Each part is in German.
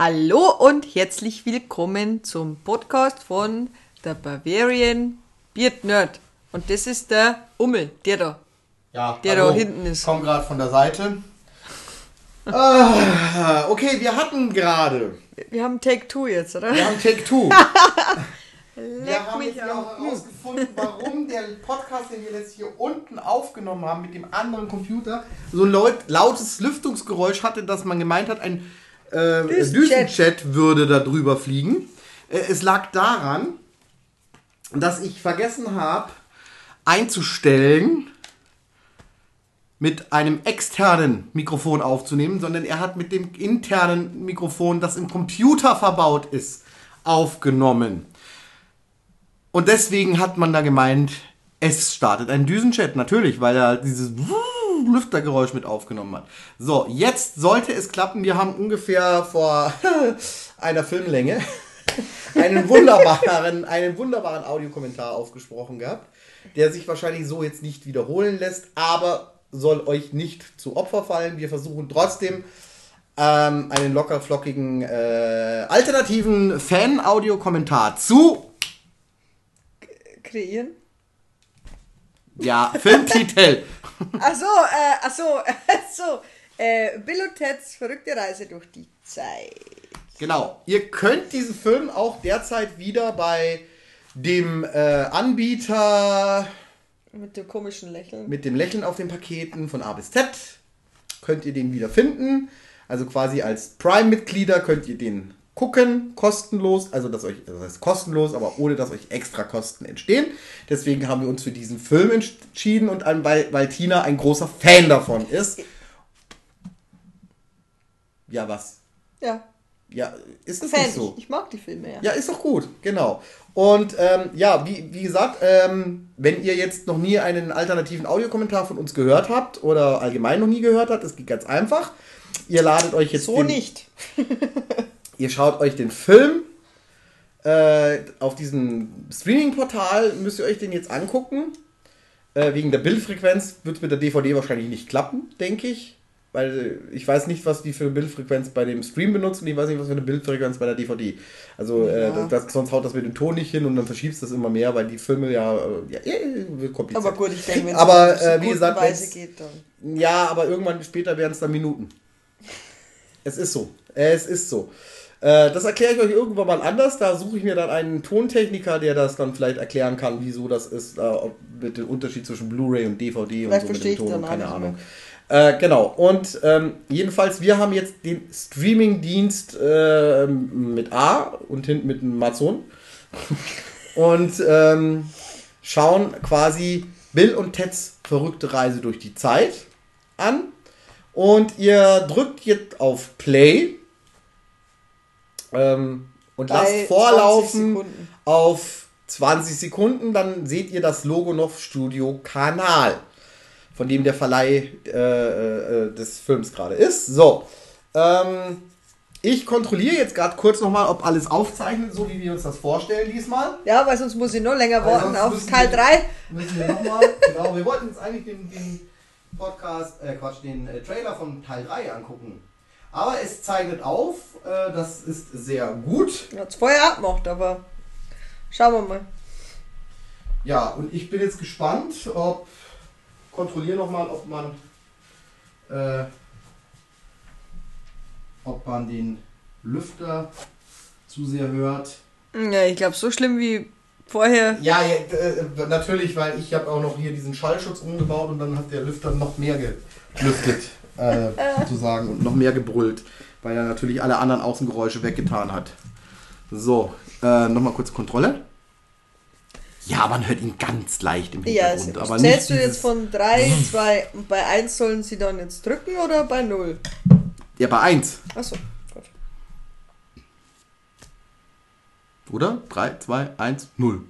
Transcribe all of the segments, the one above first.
Hallo und herzlich willkommen zum Podcast von der Bavarian Beard Nerd. Und das ist der Ummel, der da. Ja, Der hallo. da hinten ist. Komm gerade von der Seite. ah, okay, wir hatten gerade. Wir haben Take Two jetzt, oder? Wir haben Take Two. Wir haben mich jetzt ja auch herausgefunden, warum der Podcast, den wir jetzt hier unten aufgenommen haben mit dem anderen Computer, so ein laut, lautes Lüftungsgeräusch hatte, dass man gemeint hat, ein äh, Düsenjet. Düsenjet würde da drüber fliegen. Äh, es lag daran, dass ich vergessen habe, einzustellen, mit einem externen Mikrofon aufzunehmen, sondern er hat mit dem internen Mikrofon, das im Computer verbaut ist, aufgenommen. Und deswegen hat man da gemeint, es startet ein Düsenjet, natürlich, weil er dieses Lüftergeräusch mit aufgenommen hat. So, jetzt sollte es klappen. Wir haben ungefähr vor einer Filmlänge einen wunderbaren, einen wunderbaren Audiokommentar aufgesprochen gehabt, der sich wahrscheinlich so jetzt nicht wiederholen lässt, aber soll euch nicht zu Opfer fallen. Wir versuchen trotzdem ähm, einen locker flockigen äh, alternativen Fan-Audiokommentar zu Kreieren. ja, Filmtitel. Achso, äh, achso, achso. Äh, Bill und Teds verrückte Reise durch die Zeit. Genau. Ihr könnt diesen Film auch derzeit wieder bei dem äh, Anbieter Mit dem komischen Lächeln. mit dem Lächeln auf den Paketen von A bis Z könnt ihr den wieder finden. Also quasi als Prime-Mitglieder könnt ihr den gucken, kostenlos. Also das, euch, das heißt kostenlos, aber ohne dass euch extra Kosten entstehen. Deswegen haben wir uns für diesen Film entschieden und weil, weil Tina ein großer Fan davon ist. Ja, was? Ja, Ja, ist das Fan. nicht so? Ich, ich mag die Filme, ja. Ja, ist doch gut, genau. Und ähm, ja, wie, wie gesagt, ähm, wenn ihr jetzt noch nie einen alternativen Audiokommentar von uns gehört habt oder allgemein noch nie gehört habt, das geht ganz einfach. Ihr ladet euch jetzt So nicht. Ihr schaut euch den Film äh, auf diesem Streaming-Portal, müsst ihr euch den jetzt angucken. Äh, wegen der Bildfrequenz wird es mit der DVD wahrscheinlich nicht klappen, denke ich. Weil äh, ich weiß nicht, was die für eine Bildfrequenz bei dem Stream benutzt und ich weiß nicht, was für eine Bildfrequenz bei der DVD. Also äh, Ja. das, sonst haut das mit dem Ton nicht hin und dann verschiebst das immer mehr, weil die Filme ja, äh, ja eh, wird kompliziert. Aber gut, ich denke, wenn es Aber, äh, wie gesagt, Weise geht, dann. Ja, aber irgendwann später werden es dann Minuten. Es ist so. Es ist so. Äh, das erkläre ich euch irgendwann mal anders. Da suche ich mir dann einen Tontechniker, der das dann vielleicht erklären kann, wieso das ist, äh, ob mit dem Unterschied zwischen Blu-ray und DVD und Vielleicht so mit verstehe dem ich Ton. dann auch Keine Ahnung. Äh, genau. Und ähm, jedenfalls, wir haben jetzt den Streaming-Dienst äh, mit A und hinten mit einem Amazon. und ähm, schauen quasi Bill und Teds verrückte Reise durch die Zeit an. Und ihr drückt jetzt auf Play ähm, und Bei lasst 20 vorlaufen Sekunden. auf 20 Sekunden. Dann seht ihr das Logo noch Studio Kanal, von dem der Verleih äh, äh, des Films gerade ist. So. Ähm, ich kontrolliere jetzt gerade kurz nochmal, ob alles aufzeichnet, so wie wir uns das vorstellen diesmal. Ja, weil sonst muss ich noch länger warten auf Teil wir- 3. Müssen wir nochmal, genau, wir wollten uns eigentlich den, den Podcast, äh Quatsch, den äh, Trailer von Teil 3 angucken. Aber es zeichnet auf, äh, das ist sehr gut. Hat es vorher abgemacht, aber schauen wir mal. Ja, und ich bin jetzt gespannt, ob, kontrolliere nochmal, ob man, äh, ob man den Lüfter zu sehr hört. Ja, ich glaube, so schlimm wie vorher. Ja, ja äh, natürlich, weil ich habe auch noch hier diesen Schallschutz umgebaut und dann hat der Lüfter noch mehr gelüftet, äh, sozusagen, und noch mehr gebrüllt, weil er natürlich alle anderen Außengeräusche weggetan hat. So, äh, nochmal kurz Kontrolle. Ja, man hört ihn ganz leicht im Ja, Hintergrund, also, aber zählst du jetzt von 3, 2 und bei 1 sollen sie dann jetzt drücken oder bei 0? Ja, bei 1, Achso, gut. oder? 3, 2, 1, 0.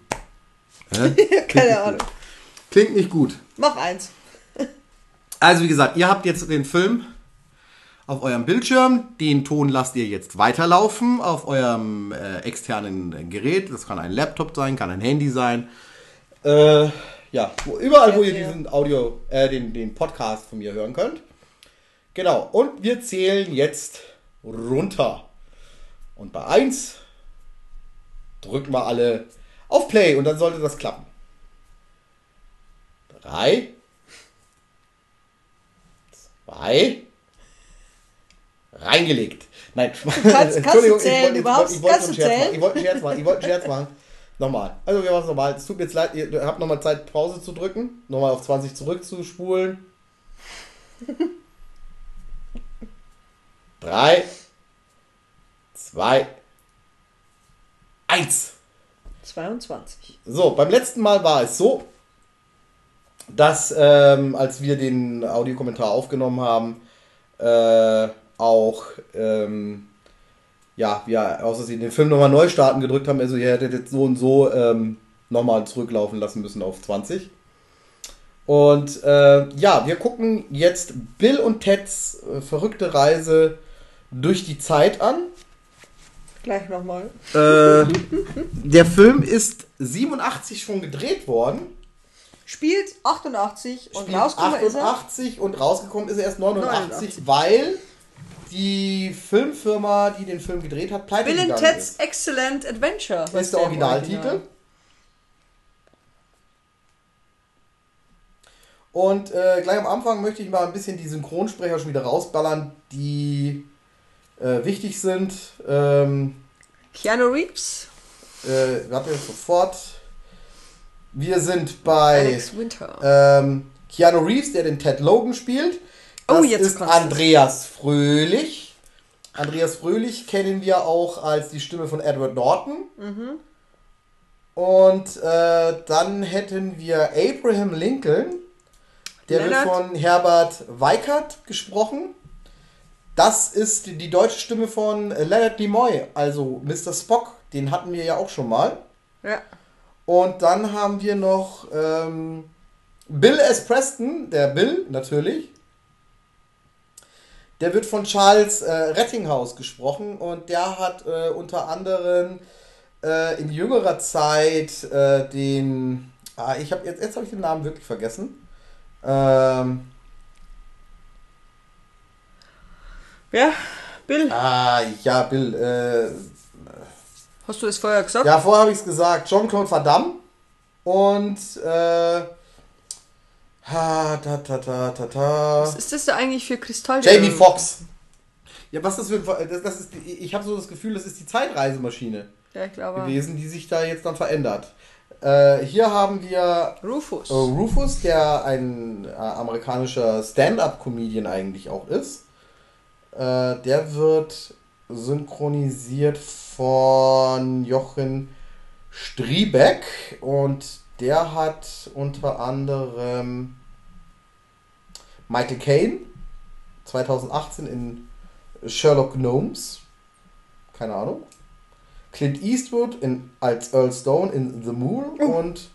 Hä? Klingt Keine Ahnung. gut. Klingt nicht gut. Mach 1. Also wie gesagt, ihr habt jetzt den Film auf eurem Bildschirm. Den Ton lasst ihr jetzt weiterlaufen auf eurem äh, externen äh, Gerät. Das kann ein Laptop sein, kann ein Handy sein. Äh, ja, wo, überall, wo ihr diesen Audio, äh, den, den Podcast von mir hören könnt. Genau. Und wir zählen jetzt runter. Und bei 1 drücken wir alle auf Play und dann sollte das klappen. 3, 2, reingelegt. Nein, kannst Entschuldigung, du zählen, ich wollte ich wollte kannst du zählen? Ich wollte einen Scherz machen. Ich wollte einen Scherz machen. Nochmal. Also wir machen es nochmal. Es tut mir jetzt leid, ihr habt nochmal Zeit, Pause zu drücken. Nochmal auf 20 zurückzuspulen. Drei, zwei, eins. 22. So, beim letzten Mal war es so, dass ähm, als wir den Audiokommentar aufgenommen haben, äh, auch ähm, ja, wir aus Versehen den Film nochmal neu starten gedrückt haben. Also ihr hättet jetzt so und so ähm, nochmal zurücklaufen lassen müssen auf 20. Und äh, ja, wir gucken jetzt Bill und Teds äh, verrückte Reise durch die Zeit an. Gleich nochmal. Äh, der Film ist 87 schon gedreht worden. Spielt 88 und Spielt rausgekommen ist er. 88 und rausgekommen ist er erst 89, 89. weil die Filmfirma, die den Film gedreht hat, pleite Bill and gegangen Ted's ist. Excellent Adventure. Das ist der Originaltitel. Original. Und äh, gleich am Anfang möchte ich mal ein bisschen die Synchronsprecher schon wieder rausballern, die äh, wichtig sind. Ähm, Keanu Reeves, äh, warte sofort. Wir sind bei Alex Winter. ähm, Keanu Reeves, der den Ted Logan spielt. Das Oh, jetzt ist. Andreas Fröhlich. Andreas Fröhlich kennen wir auch als die Stimme von Edward Norton. Mhm. Und äh, dann hätten wir Abraham Lincoln. Der Leonard. wird von Herbert Weikert gesprochen. Das ist die, die deutsche Stimme von Leonard Nimoy, also Mr. Spock. Den hatten wir ja auch schon mal. Ja. Und dann haben wir noch ähm, Bill S. Preston, der Bill natürlich. Der wird von Charles äh, Rettinghaus gesprochen und der hat äh, unter anderem äh, in jüngerer Zeit äh, den. Ah, ich habe jetzt, jetzt habe ich den Namen wirklich vergessen. Ähm, Ja, Bill, ah, ja, Bill. Hast du das vorher gesagt? Ja, vorher habe ich es gesagt. Jean-Claude Van und äh, ha, ta, ta, ta, ta, ta. Was ist das da eigentlich für Kristall? Jamie Foxx. Ja, was das für das, das ist, ich habe so das Gefühl, das ist die Zeitreisemaschine Ja, ich glaube. gewesen, die sich da jetzt dann verändert. Äh, hier haben wir Rufus. äh, Rufus, der ein äh, amerikanischer Stand-up-Comedian eigentlich auch ist. Äh, der wird synchronisiert von Jochen Striebeck und der hat unter anderem Michael Caine 2018 in Sherlock Gnomes. Keine Ahnung. Clint Eastwood in, als Earl Stone in The Moor und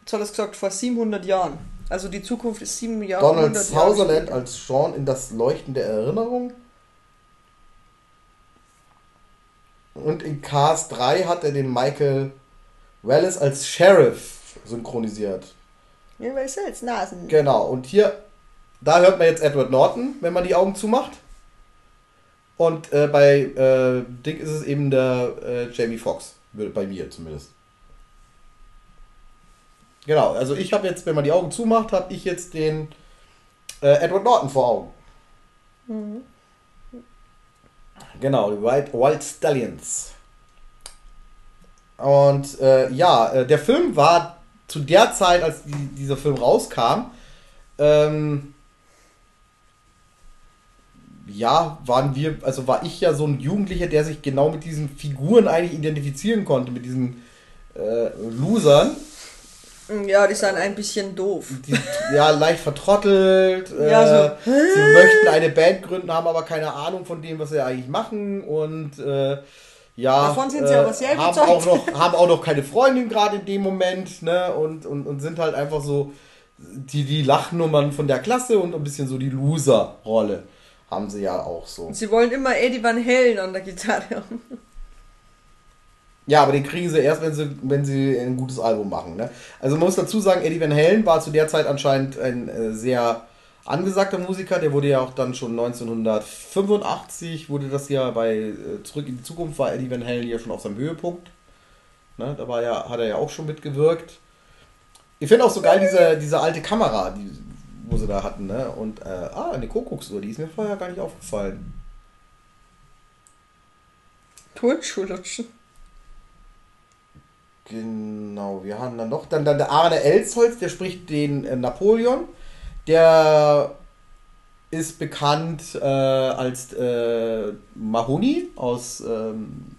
Jetzt hat er es gesagt, vor 700 Jahren. Also die Zukunft ist 7 Jahre. Donald 100 Jahre Sutherland später. als Sean in Das Leuchten der Erinnerung. Und in Cars 3 hat er den Michael Wallace als Sheriff synchronisiert. Ja, weil jetzt Nasen. Genau, und hier, da hört man jetzt Edward Norton, wenn man die Augen zumacht. Und äh, bei äh, Dick ist es eben der äh, Jamie Foxx, bei mir zumindest. Genau, also ich habe jetzt, wenn man die Augen zumacht, habe ich jetzt den äh, Edward Norton vor Augen. Genau, die Wild, Wild Stallions. Und äh, ja, äh, der Film war zu der Zeit, als die, dieser Film rauskam, ähm, ja, waren wir, also war ich ja so ein Jugendlicher, der sich genau mit diesen Figuren eigentlich identifizieren konnte, mit diesen äh, Losern, Ja, die sind ein bisschen doof. die ja leicht vertrottelt, äh, Ja, so. sie möchten eine Band gründen, haben aber keine Ahnung von dem, was sie eigentlich machen und äh, ja, Davon sind sie äh, aber sehr haben auch noch haben auch noch keine Freundin gerade in dem Moment, ne, und, und, und sind halt einfach so die, die Lachnummern von der Klasse und ein bisschen so die Loser-Rolle haben sie ja auch so. Sie wollen immer Eddie Van Halen an der Gitarre haben. Ja, aber den kriegen sie erst, wenn sie, wenn sie ein gutes Album machen. Ne? Also man muss dazu sagen, Eddie Van Halen war zu der Zeit anscheinend ein äh, sehr angesagter Musiker, der wurde ja auch dann schon 1985, wurde das ja bei äh, Zurück in die Zukunft, war Eddie Van Halen ja schon auf seinem Höhepunkt. Ne, da war ja, hat er ja auch schon mitgewirkt. Ich finde auch so geil diese, diese alte Kamera, die, wo sie da hatten. Ne? Und, äh, ah, eine Kuckucksuhr, die ist mir vorher gar nicht aufgefallen. Turnschuhlutschen. Genau, wir haben dann noch dann, dann der Arne Elsholz, der spricht den äh, Napoleon. Der ist bekannt äh, als äh, Mahoney aus ähm,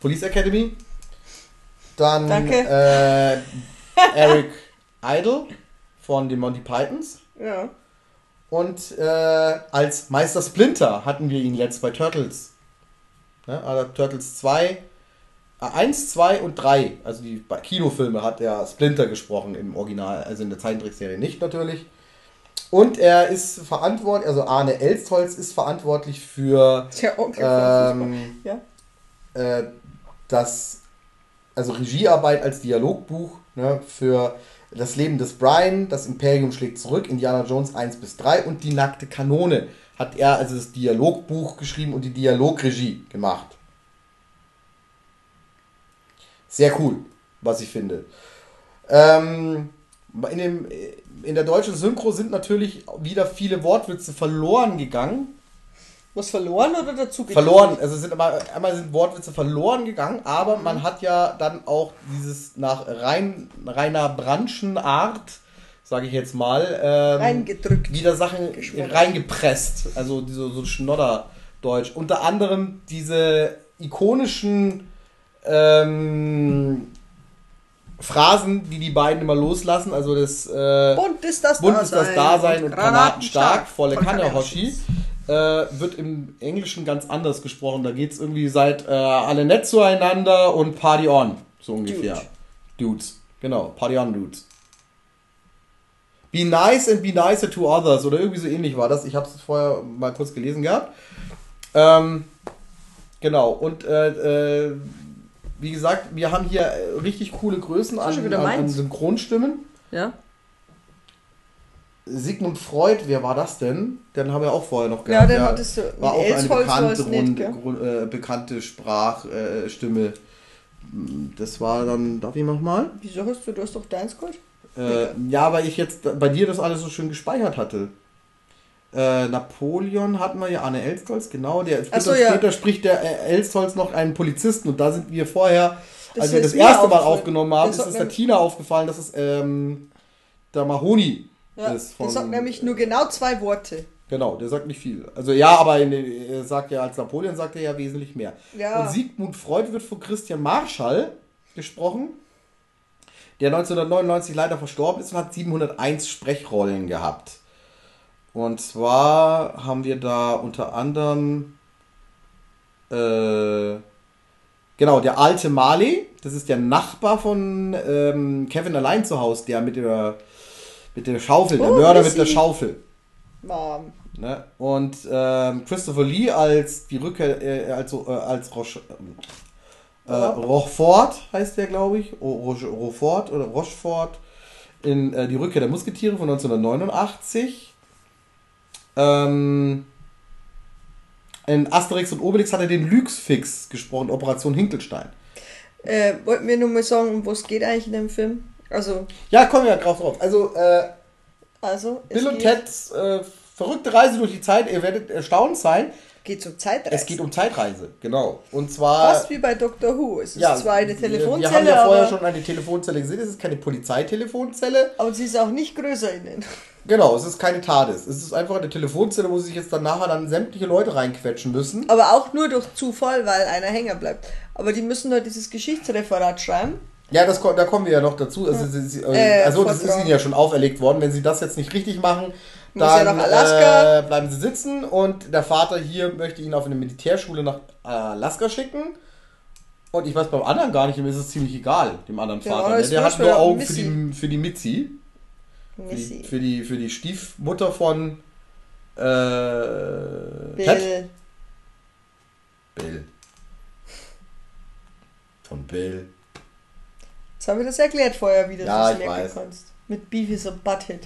Police Academy. Dann. Äh, Eric Idle von den Monty Pythons. Ja. Und äh, als Meister Splinter hatten wir ihn jetzt bei Turtles. Ne? Also Turtles 2, äh, 1, 2 und 3. Also die bei- Kinofilme hat er Splinter gesprochen im Original, also in der Zeichentrickserie nicht natürlich. Und er ist verantwortlich, also Arne Elstholz ist verantwortlich für Onkel von ähm, Ja. äh, das, also Regiearbeit als Dialogbuch ne, für das Leben des Brian, das Imperium schlägt zurück, Indiana Jones 1 bis 3 und die nackte Kanone hat er also das Dialogbuch geschrieben und die Dialogregie gemacht. Sehr cool, was ich finde. Ähm, in, dem, in der deutschen Synchro sind natürlich wieder viele Wortwitze verloren gegangen. Was verloren oder dazu Verloren, also sind aber einmal sind Wortwitze verloren gegangen, aber man hat ja dann auch dieses nach rein, reiner Branschenart, sage ich jetzt mal, ähm, Reingedrückt. wieder Sachen Geschwommen. reingepresst, also diese, so Schnodderdeutsch. Unter anderem diese ikonischen ähm, Phrasen, die die beiden immer loslassen, also das äh, Bunt ist das Bunt ist das Dasein und granatenstark, volle Von Kanne, Hoshi. Äh, wird im Englischen ganz anders gesprochen. Da geht es irgendwie seit äh, alle nett zueinander und Party on, so ungefähr. Dudes, genau, Party on, Dudes. Be nice and be nicer to others oder irgendwie so ähnlich war das. Ich habe es vorher mal kurz gelesen gehabt. Ähm, genau, und äh, äh, wie gesagt, wir haben hier äh, richtig coole Größen an, an, an. Synchronstimmen. Ja. Sigmund Freud, wer war das denn? Den haben wir auch vorher noch Ja, gehabt. den hattest du. War auch eine bekannte, es nicht, äh, bekannte Sprachstimme. Äh, das war dann, darf ich nochmal? Wieso hast du, du hast doch deins geholt? Äh, ja, weil ich jetzt bei dir das alles so schön gespeichert hatte. Äh, Napoleon hatten wir ja, Arne Elstholz, genau. Der, Ach so, später, ja. später spricht der äh, Elstholz noch einen Polizisten und da sind wir vorher, Das als wir das erste Mal aufgenommen haben, ist es der Tina aufgefallen, dass es ähm, der Mahoni Ja. ist. Der sagt nämlich nur genau zwei Worte. Genau, der sagt nicht viel. Also ja, aber in, er sagt ja, als Napoleon sagt er ja wesentlich mehr. Ja. Und Sigmund Freud wird von Christian Marschall gesprochen, der 1999 leider verstorben ist und hat 701 Sprechrollen gehabt. Und zwar haben wir da unter anderem äh, genau der alte Marley, das ist der Nachbar von ähm, Kevin allein zu Hause, der mit der mit der Schaufel, der Oh, Mörder mit der. Schaufel. Mom. Ne? Und ähm, Christopher Lee als die Rückkehr, äh, also, äh, als Roche, äh. Rochefort heißt der, glaube ich. Rochefort oder Rochefort in äh, Die Rückkehr der Musketiere von 1989. Ähm, in Asterix und Obelix hat er den Lüxfix gesprochen, Operation Hinkelstein. Äh, wollten wir nur mal sagen, um was geht eigentlich in dem Film? Also, Ja, kommen wir ja drauf drauf. Also, äh, also Bill und Teds äh, verrückte Reise durch die Zeit, ihr werdet erstaunt sein. Geht um Zeitreise. Es geht um Zeitreise, genau. Und zwar. Fast wie bei Doctor Who. Es ist ja, zwar eine Telefonzelle, Wir haben ja vorher schon eine Telefonzelle gesehen. Es ist keine Polizeitelefonzelle. aber sie ist auch nicht größer innen. Genau, es ist keine TARDIS. Es ist einfach eine Telefonzelle, wo sich jetzt dann nachher dann sämtliche Leute reinquetschen müssen. Aber auch nur durch Zufall, weil einer hängen bleibt. Aber die müssen halt dieses Geschichtsreferat schreiben. Ja, das, da kommen wir ja noch dazu. Also, sie, sie, Äh, also das ist ihnen ja schon auferlegt worden. Wenn sie das jetzt nicht richtig machen, dann Alaska. Äh, bleiben sie sitzen. Und der Vater hier möchte ihn auf eine Militärschule nach Alaska schicken. Und ich weiß beim anderen gar nicht, ihm ist es ziemlich egal, dem anderen Der Vater. Ne? Der hat nur Augen für die, für die Mitzi. Für die, für, die, für die Stiefmutter von äh, Ted. Bill. Bill. Von Bill. Jetzt haben wir das erklärt vorher, wie du Ja, das merken kannst. Mit Beavis und Butthead.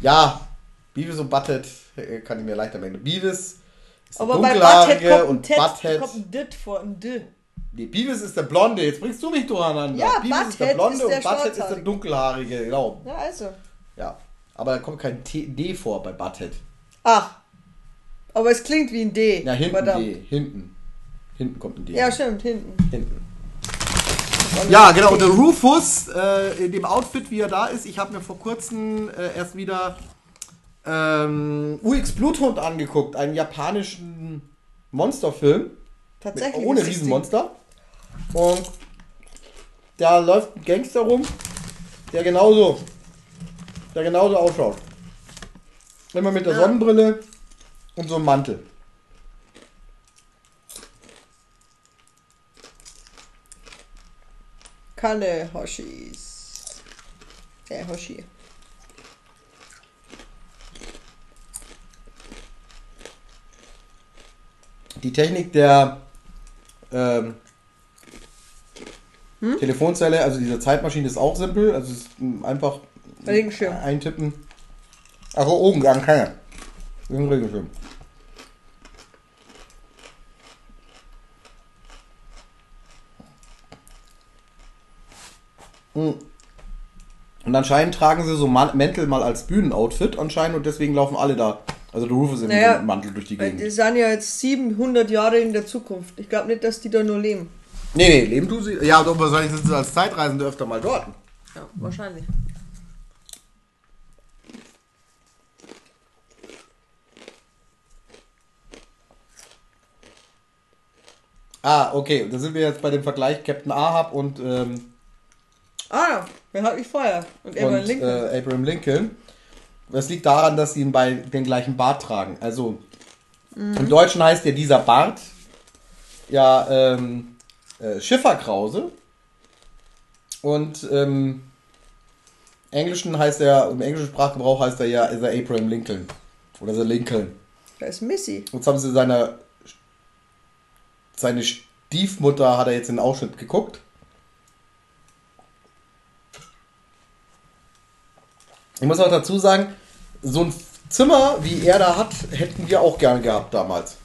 Ja, Beavis und Butthead äh, kann ich mir leichter merken. Beavis ist Aber bei Butthead kommt ein und Ted, Butthead. kommt ein Dit vor, ein D. Nee, Beavis ist der Blonde. Jetzt bringst du mich durcheinander. Ja, Beavis ist der Butthead Blonde ist der und Butthead ist der dunkelhaarige. Genau. Ja, also. Ja. Aber da kommt kein T D vor bei Butthead. Ach. Aber es klingt wie ein D. Ja, hinten Verdammt. D. Hinten. Hinten kommt ein D. Ja, stimmt, hinten. Hinten. Ja, genau. Und der Rufus äh, in dem Outfit, wie er da ist, ich habe mir vor kurzem äh, erst wieder ähm, UX Bluthund angeguckt, einen japanischen Monsterfilm. Mit, Tatsächlich. ohne ist das Riesenmonster. Und da läuft ein Gangster rum, der genauso, der genauso ausschaut. Immer mit der Ja. Sonnenbrille und so einem Mantel. Kane Hoshis. Äh, Hoshi. Die Technik der ähm, Hm? Telefonzelle, also diese Zeitmaschine ist auch simpel. Also es ist einfach Regenschirm. eintippen. Ach, oben, gar keine. Ein Regenschirm. Und anscheinend tragen sie so Mäntel mal als Bühnenoutfit anscheinend und deswegen laufen alle da. Also der Rufus in Naja, Mantel durch die Gegend. die sind ja jetzt 700 Jahre in der Zukunft. Ich glaube nicht, dass die da nur leben. Nee, nee, leben tun sie. Ja, doch, wahrscheinlich sind sie als Zeitreisende öfter mal dort. Ja, wahrscheinlich. Ah, okay. Da sind wir jetzt bei dem Vergleich Captain Ahab und, ähm, Ah, wer hat mich vorher? Und war und Lincoln. äh, Abraham Lincoln. Das liegt daran, dass sie ihn bei den gleichen Bart tragen. Also im Deutschen heißt ja dieser Bart ja ähm, äh, Schifferkrause. Und ähm, Englischen heißt er, im englischen Sprachgebrauch heißt er ja, ist er Abraham Lincoln. Oder ist er Lincoln. da ist Missy. Jetzt haben sie seine, seine Stiefmutter, hat er jetzt in den Ausschnitt geguckt. Ich muss auch dazu sagen, so ein Zimmer, wie er da hat, hätten wir auch gern gehabt damals.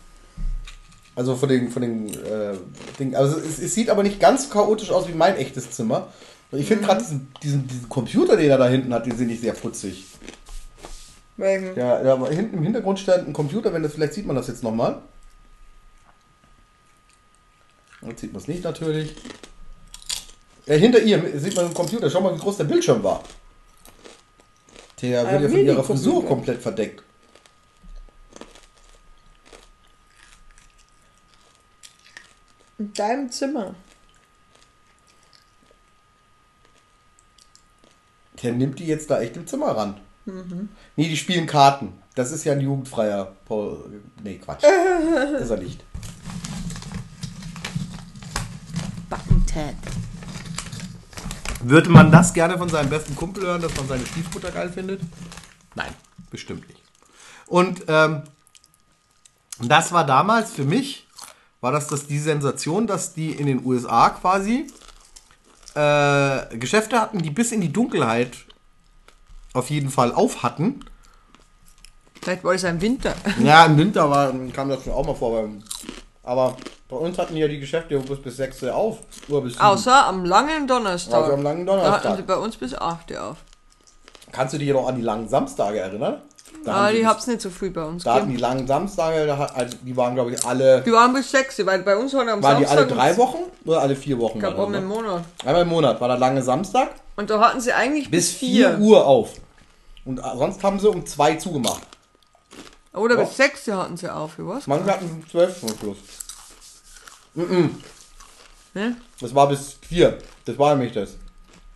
Also von den, von den äh, Dingen. Also es, es sieht aber nicht ganz so chaotisch aus wie mein echtes Zimmer. Ich finde gerade diesen, diesen, diesen Computer, den er da hinten hat, den finde ich sehr putzig. Welchen? Ja, hinten im Hintergrund stand ein Computer, wenn das, vielleicht sieht man das jetzt nochmal. Jetzt sieht man es nicht natürlich. Ja, hinter ihr sieht man einen Computer. Schau mal, wie groß der Bildschirm war. Der Ah, wird ja von ihrer. Frisur komplett verdeckt. In deinem Zimmer. Der nimmt die jetzt da echt im Zimmer ran. Nee, die spielen Karten. Das ist ja ein jugendfreier Paul. Nee, Quatsch. ist er nicht. Button Ted. Würde man das gerne von seinem besten Kumpel hören, dass man seine Stiefmutter geil findet? Nein, bestimmt nicht. Und ähm, das war damals für mich, war das, das die Sensation, dass die in den USA quasi äh, Geschäfte hatten, die bis in die Dunkelheit auf jeden Fall auf hatten. Vielleicht war es ein Winter. Ja, im Winter war, kam das schon auch mal vor. Aber bei uns hatten ja die Geschäfte bis bis 6 Uhr auf. Oder bis. Außer am langen Donnerstag. Also am langen Da hatten Donnerstag. sie bei uns bis 8 Uhr auf. Kannst du dich noch an die langen Samstage erinnern? Da sie die hab's nicht so früh bei uns Da hatten die langen Samstage, da hat, also die waren glaube ich alle, Die waren bis 6, weil bei uns waren am waren die alle Samstag drei Wochen oder alle vier Wochen? Ich glaube einen ne? Monat. Einmal im Monat war der lange Samstag Und da hatten sie eigentlich bis bis 4 4. Uhr auf. Und sonst haben sie um 2 zugemacht. Oder Ja. bis 6 Uhr hatten sie auf, wie was? Manche hatten um 12 Uhr Schluss. Ne? Das war bis 4. Das war nämlich das.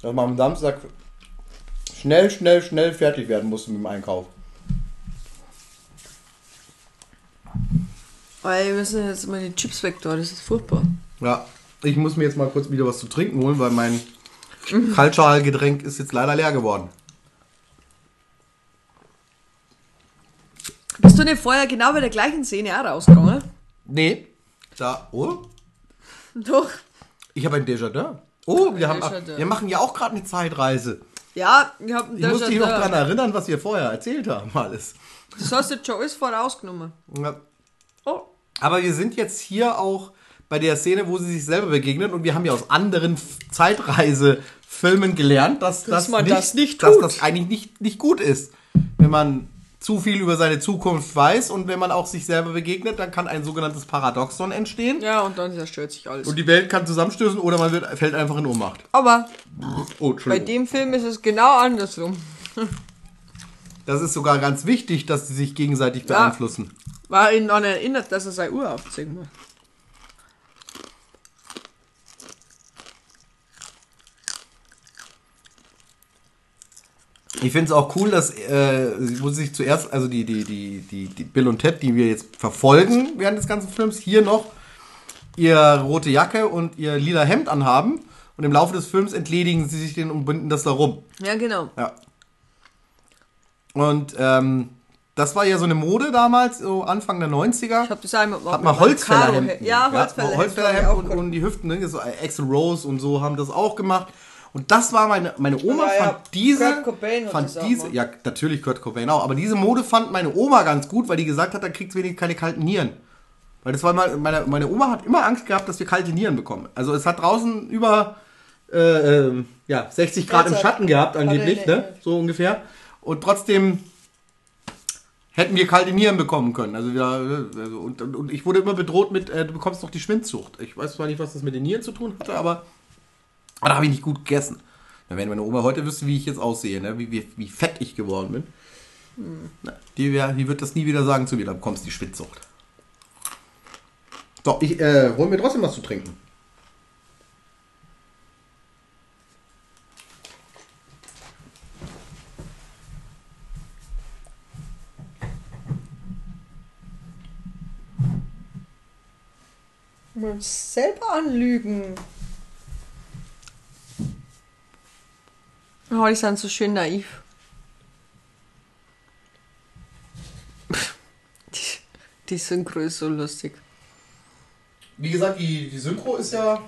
Dass man am Samstag schnell, schnell, schnell fertig werden musste mit dem Einkauf. Weil wir müssen jetzt immer die Chips weg da, das ist furchtbar. Ja, ich muss mir jetzt mal kurz wieder was zu trinken holen, weil mein Kaltschalgetränk ist jetzt leider leer geworden. Bist du nicht vorher genau bei der gleichen Szene auch rausgegangen? Nee. Da, oh, Doch. ich habe ein Déjà-vu. Oh, wir, haben, wir machen ja auch gerade eine Zeitreise. Ja, ich hab Ich muss dich noch daran erinnern, was wir vorher erzählt haben, alles. Das hast du alles vorausgenommen. Ja. Oh. Aber wir sind jetzt hier auch bei der Szene, wo sie sich selber begegnen und wir haben ja aus anderen Zeitreisefilmen gelernt, dass, Dass das man nicht, das nicht dass das eigentlich nicht, nicht gut ist. Wenn man zu viel über seine Zukunft weiß und wenn man auch sich selber begegnet, dann kann ein sogenanntes Paradoxon entstehen Ja, und dann zerstört sich alles. und die Welt kann zusammenstößen oder man wird, fällt einfach in Ohnmacht. Aber Oh, bei dem Film ist es genau andersrum. Das ist sogar ganz wichtig, dass sie sich gegenseitig Ja. beeinflussen. War ihn daran erinnert, dass er seine Uhr aufziehen muss. Ich finde es auch cool, dass äh, wo sie sich zuerst, also die, die, die, die, die Bill und Ted, die wir jetzt verfolgen während des ganzen Films, hier noch ihre rote Jacke und ihr lila Hemd anhaben. Und im Laufe des Films entledigen sie sich den und binden das da rum. Ja, genau. Ja. Und ähm, das war ja so eine Mode damals, so Anfang der 90er. Ich hab das einmal Hat man Holzfällerhemden. Ja, Holzfällerhemden. Holzfällerhemden hab ich und, und die Hüften, ne? so Axel Rose und so haben das auch gemacht. Und das war meine, meine Oma Ja, fand diese, Kurt Cobain hat fand diese, ja natürlich Kurt Cobain auch, aber diese Mode fand meine Oma ganz gut, weil die gesagt hat, da kriegt's wenigstens keine kalten Nieren. Weil das war mal, meine, meine Oma hat immer Angst gehabt, dass wir kalte Nieren bekommen. Also es hat draußen über äh, ähm, ja, 60 Grad im Schatten gehabt angeblich, ne? so ungefähr. Und trotzdem hätten wir kalte Nieren bekommen können. Also, wir, also und, und, und ich wurde immer bedroht mit, äh, du bekommst doch die Schwindsucht. Ich weiß zwar nicht, was das mit den Nieren zu tun hatte, aber, aber da habe ich nicht gut gegessen. Na, wenn meine Oma heute wüsste, wie ich jetzt aussehe, ne? wie, wie, wie fett ich geworden bin, na, die, wär, die wird das nie wieder sagen zu mir, dann bekommst du die Schwindsucht. So, ich äh, hol mir trotzdem was zu trinken. Man selber anlügen. Oh, die sind so schön naiv. Die, die Synchro ist so lustig. Wie gesagt, die, die Synchro ist ja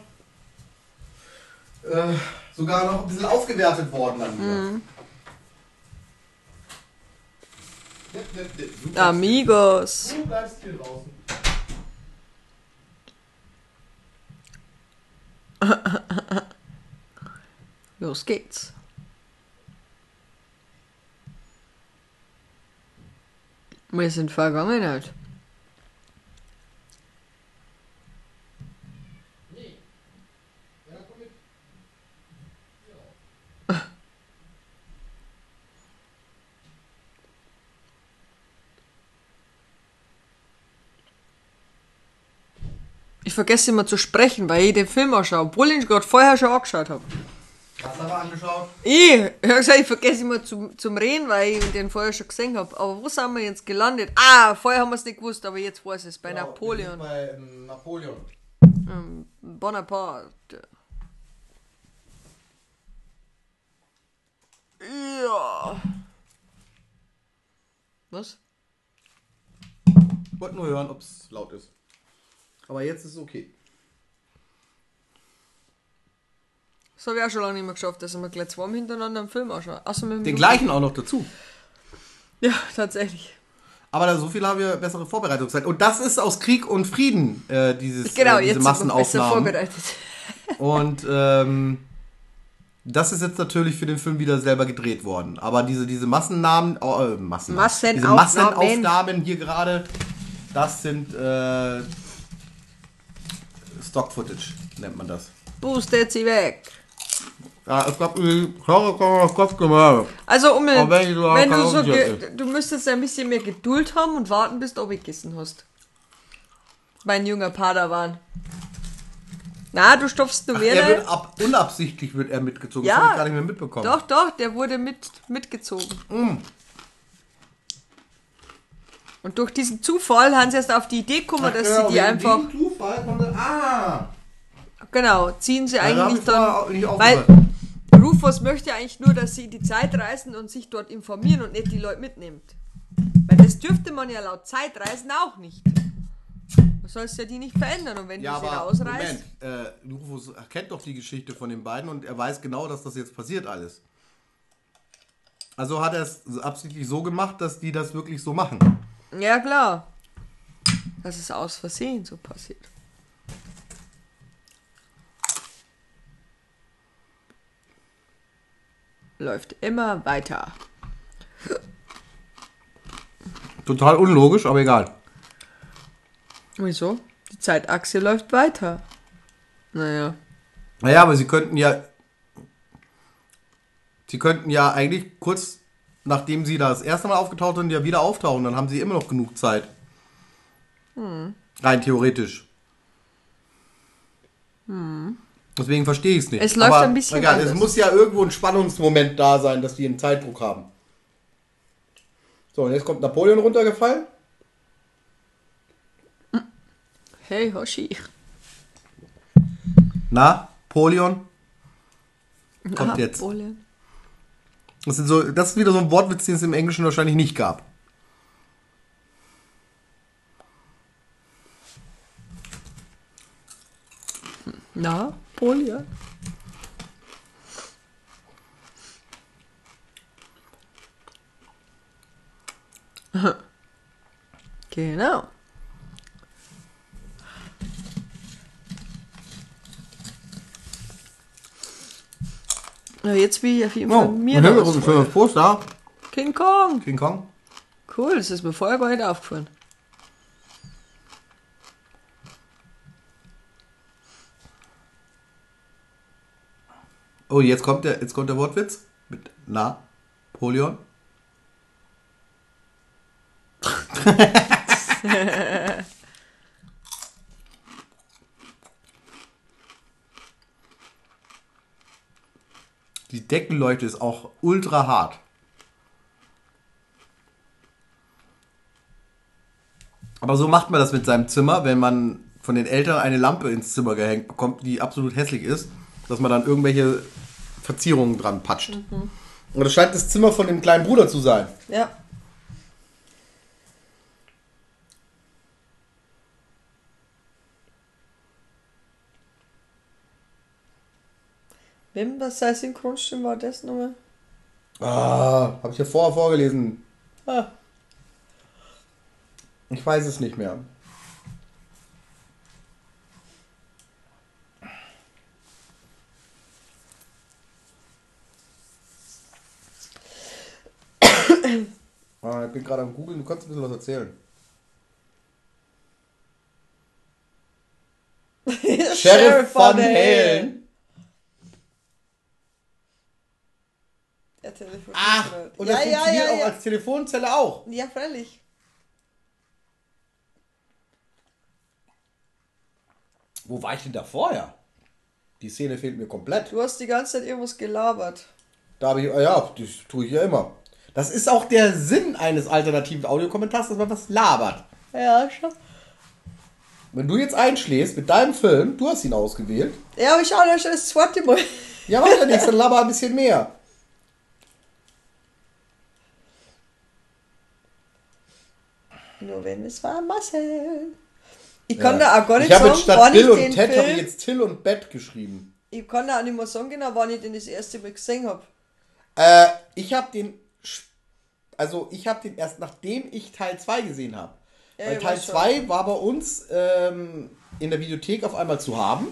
äh, sogar noch ein bisschen aufgewertet worden dann wieder. Ja, du Amigos. Du bleibst hier draußen. Los geht's. Wir sind Vergangenheit. Ich vergesse immer zu sprechen, weil ich den Film anschaue, obwohl ich ihn gerade vorher schon angeschaut habe. Angeschaut? Ich, ich hab gesagt, ich vergesse immer zum, zum Reden, weil ich den vorher schon gesehen habe. Aber wo sind wir jetzt gelandet? Ah, vorher haben wir es nicht gewusst, aber jetzt weiß es. Bei Ja, Napoleon. Bei ähm, Napoleon. Ähm, Bonaparte. Ja. Was? Ich wollte nur hören, ob es laut ist. Aber jetzt ist es okay. Das habe ich auch schon lange nicht mehr geschafft, dass ich mir gleich zweimal hintereinander einen Film anschaue. Außer mit dem Den gleichen auch noch dazu. Ja, tatsächlich. Aber da so viel haben wir bessere Vorbereitungszeit. Und das ist aus Krieg und Frieden, äh, dieses, Genau, äh, diese jetzt sind wir besser Massenaufnahmen. vorbereitet. Und ähm, das ist jetzt natürlich für den Film wieder selber gedreht worden. Aber diese, diese Massennamen, äh, Massen, Massenaufnahmen. diese Massenaufnahmen hier gerade, das sind äh, Stock-Footage, nennt man das. Boostet sie weg. Ja, es gab ich habe Kopf gemacht. Also, um, wenn du auch wenn du so, du müsstest ein bisschen mehr Geduld haben und warten, bis du abgegessen hast. Mein junger Padawan. Na, du stopfst nur Ach, mehr er rein. wird ab, unabsichtlich wird er mitgezogen. Ja. Das habe ich gar nicht mehr mitbekommen. Doch, doch, der wurde mit, mitgezogen. Mm. Und durch diesen Zufall haben sie erst auf die Idee gekommen, dass Ja, sie die einfach, Zufall kommt er- ah, genau, ziehen sie da eigentlich ich vorher auch dann, weil. Rufus möchte eigentlich nur, dass sie in die Zeit reisen und sich dort informieren und nicht die Leute mitnimmt. Weil das dürfte man ja laut Zeitreisen auch nicht. Du sollst ja die nicht verändern und wenn Ja, du sie rausreißt. Moment, äh, Rufus kennt doch die Geschichte von den beiden und er weiß genau, dass das jetzt passiert alles. Also hat er es absichtlich so gemacht, dass die das wirklich so machen. Ja, klar. Das ist aus Versehen so passiert. Läuft immer weiter. Total unlogisch, aber egal. Wieso? Die Zeitachse läuft weiter. Naja. Naja, aber sie könnten ja. Sie könnten ja eigentlich kurz nachdem sie da das erste Mal aufgetaucht sind, ja wieder auftauchen. Dann haben sie immer noch genug Zeit. Rein theoretisch. Deswegen verstehe ich es nicht. Es läuft Aber ein bisschen egal, Es anders. muss ja irgendwo ein Spannungsmoment da sein, dass die einen Zeitdruck haben. So, und jetzt kommt Napoleon runtergefallen. Hey, Hoshi. Napoleon. Kommt jetzt. Napoleon. Das, sind so, das ist wieder so ein Wortwitz, den es im Englischen wahrscheinlich nicht gab. Napoleon. Genau. Ja, jetzt will ich auf jeden Fall Oh, mir noch was. Poster. King Kong. King Kong. Cool, das ist mir vorher gar nicht aufgefallen. Oh, jetzt kommt der, jetzt kommt der Wortwitz mit Napoleon. Die Deckenleuchte ist auch ultra hart. Aber so macht man das mit seinem Zimmer, wenn man von den Eltern eine Lampe ins Zimmer gehängt bekommt, die absolut hässlich ist, dass man dann irgendwelche Verzierungen dran patscht. Und das scheint das Zimmer von dem kleinen Bruder zu sein. Ja. Wem, was sei Synchronstimme war das nochmal? Ah, habe ich ja vorher vorgelesen. Ah, Ich weiß es nicht mehr. Ah, ich bin gerade am Googeln, du kannst ein bisschen was erzählen. Sheriff Van Halen. Der telefoniert Ach, und das ja, funktioniert ja, auch ja. als Telefonzelle auch. Ja, freilich. Wo war ich denn da vorher? Die Szene fehlt mir komplett. Du hast die ganze Zeit irgendwas gelabert. Da habe ich, ah ja, das tue ich ja immer. Das ist auch der Sinn eines alternativen Audiokommentars, dass man was labert. Ja, schon. Wenn du jetzt einschläfst mit deinem Film, du hast ihn ausgewählt, Ja, aber ich schaue ja schon das zweite Mal. ja, mach ja nichts, dann laber ein bisschen mehr. Nur wenn es war Marcel. Ich kann Ja. da auch gar nicht ich habe sagen, statt wann Bill ich und den Ted habe ich jetzt Till und Bett geschrieben. Ich kann da auch nicht mehr sagen genau, wann ich den das erste Mal gesehen habe. Äh, ich habe den, also ich habe den erst nachdem ich Teil 2 gesehen habe. Ja, Weil Teil weiß schon. 2 war bei uns ähm, in der Videothek auf einmal zu haben.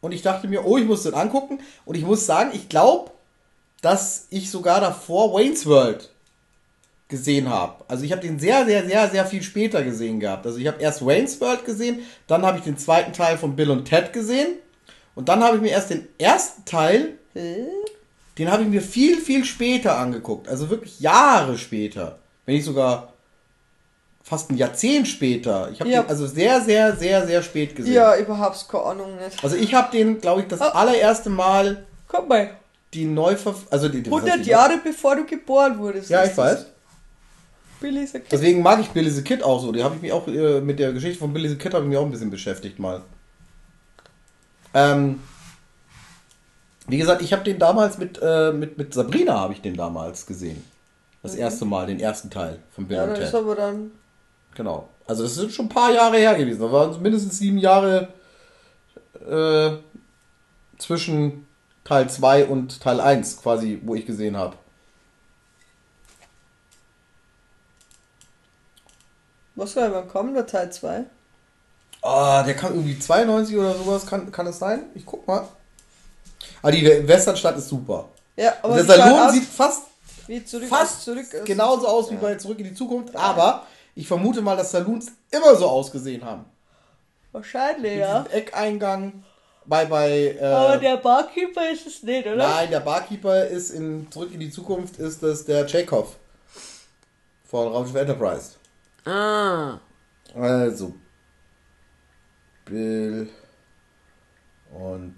Und ich dachte mir, oh, ich muss den angucken. Und ich muss sagen, ich glaube, dass ich sogar davor Wayne's World gesehen habe. Also ich habe den sehr, sehr, sehr, sehr viel später gesehen gehabt. Also ich habe erst Wayne's World gesehen, dann habe ich den zweiten Teil von Bill und Ted gesehen. Und dann habe ich mir erst den ersten Teil den habe ich mir viel, viel später angeguckt. Also wirklich Jahre später. Wenn nicht sogar fast ein Jahrzehnt später. Ich habe Ja. den also sehr, sehr, sehr, sehr spät gesehen. Ja, überhaupt keine Ahnung nicht. Also ich habe den, glaube ich, das Oh. allererste Mal Komm mal. die Neuverf... Also die, die- was heißt 100 die- Jahre bevor du geboren wurdest. Ja, ich weiß. Billy ein Kind. Deswegen mag ich Billy the Kid auch so. Die habe ich mich auch äh, mit der Geschichte von Billy the Kid habe ich mich auch ein bisschen beschäftigt mal. Ähm, wie gesagt, ich habe den damals mit, äh, mit, mit Sabrina habe ich den damals gesehen. Das okay. erste Mal, den ersten Teil von Bill ja, und Ted. Ist aber dann genau. Also es sind schon ein paar Jahre her gewesen. Da waren mindestens sieben Jahre äh, zwischen Teil 2 und Teil 1 quasi, wo ich gesehen habe. Was soll wann kommen, der Teil 2? Ah, der kam irgendwie 92 oder sowas, kann, kann das sein? Ich guck mal. Ah, die Westernstadt ist super. Ja, aber der Salon sieht fast, wie zurück, fast zurück aus- genauso aus wie ja. bei Zurück in die Zukunft, aber ich vermute mal, dass Saloons immer so ausgesehen haben. Wahrscheinlich, Mit ja. Eckeingang bei, bei, äh, Aber der Barkeeper ist es nicht, oder? Nein, der Barkeeper ist in Zurück in die Zukunft ist das der Chekhov von Raumschiff Enterprise. Ah. Also Bill und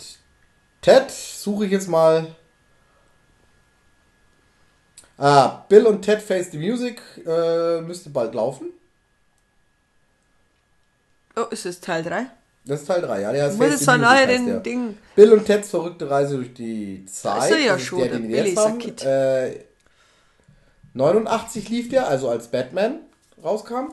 Ted suche ich jetzt mal. Ah, Bill und Ted Face the Music äh, müsste bald laufen. Oh, ist es Teil 3? Das ist Teil 3, ja. Der muss Face the so Music, den der. Ding. Bill und Teds verrückte Reise durch die Zeit. ist er ja Das schon, der den wir Billy jetzt haben. Äh, 89 lief der, also als Batman rauskam.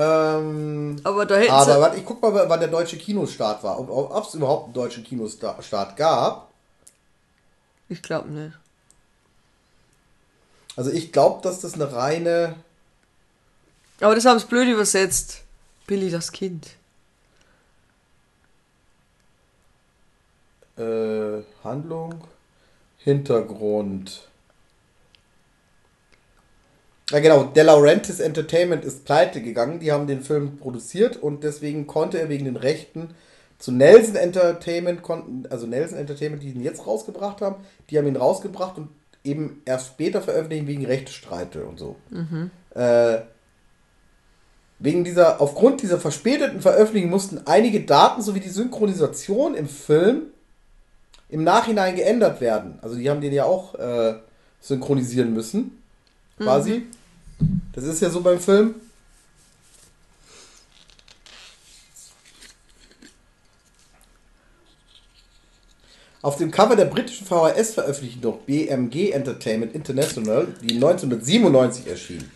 Ähm, Aber da hätten aber warte, ich guck mal, wann der deutsche Kinostart war. Ob es überhaupt einen deutschen Kinostart gab. Ich glaube nicht. Also ich glaube, dass das eine reine... Aber das haben sie blöd übersetzt. Billy das Kind. Äh, Handlung, Hintergrund. Ja genau, De Laurentiis Entertainment ist pleite gegangen. Die haben den Film produziert und deswegen konnte er wegen den Rechten zu Nelson Entertainment, konnten, also Nelson Entertainment, die ihn jetzt rausgebracht haben, die haben ihn rausgebracht und eben erst später veröffentlichen wegen Rechtsstreite und so. Äh, Wegen dieser, aufgrund dieser verspäteten Veröffentlichung mussten einige Daten sowie die Synchronisation im Film im Nachhinein geändert werden. Also die haben den ja auch äh, synchronisieren müssen. Quasi. Das ist ja so beim Film. Auf dem Cover der britischen VHS-Veröffentlichung BMG Entertainment International, die 1997 erschien.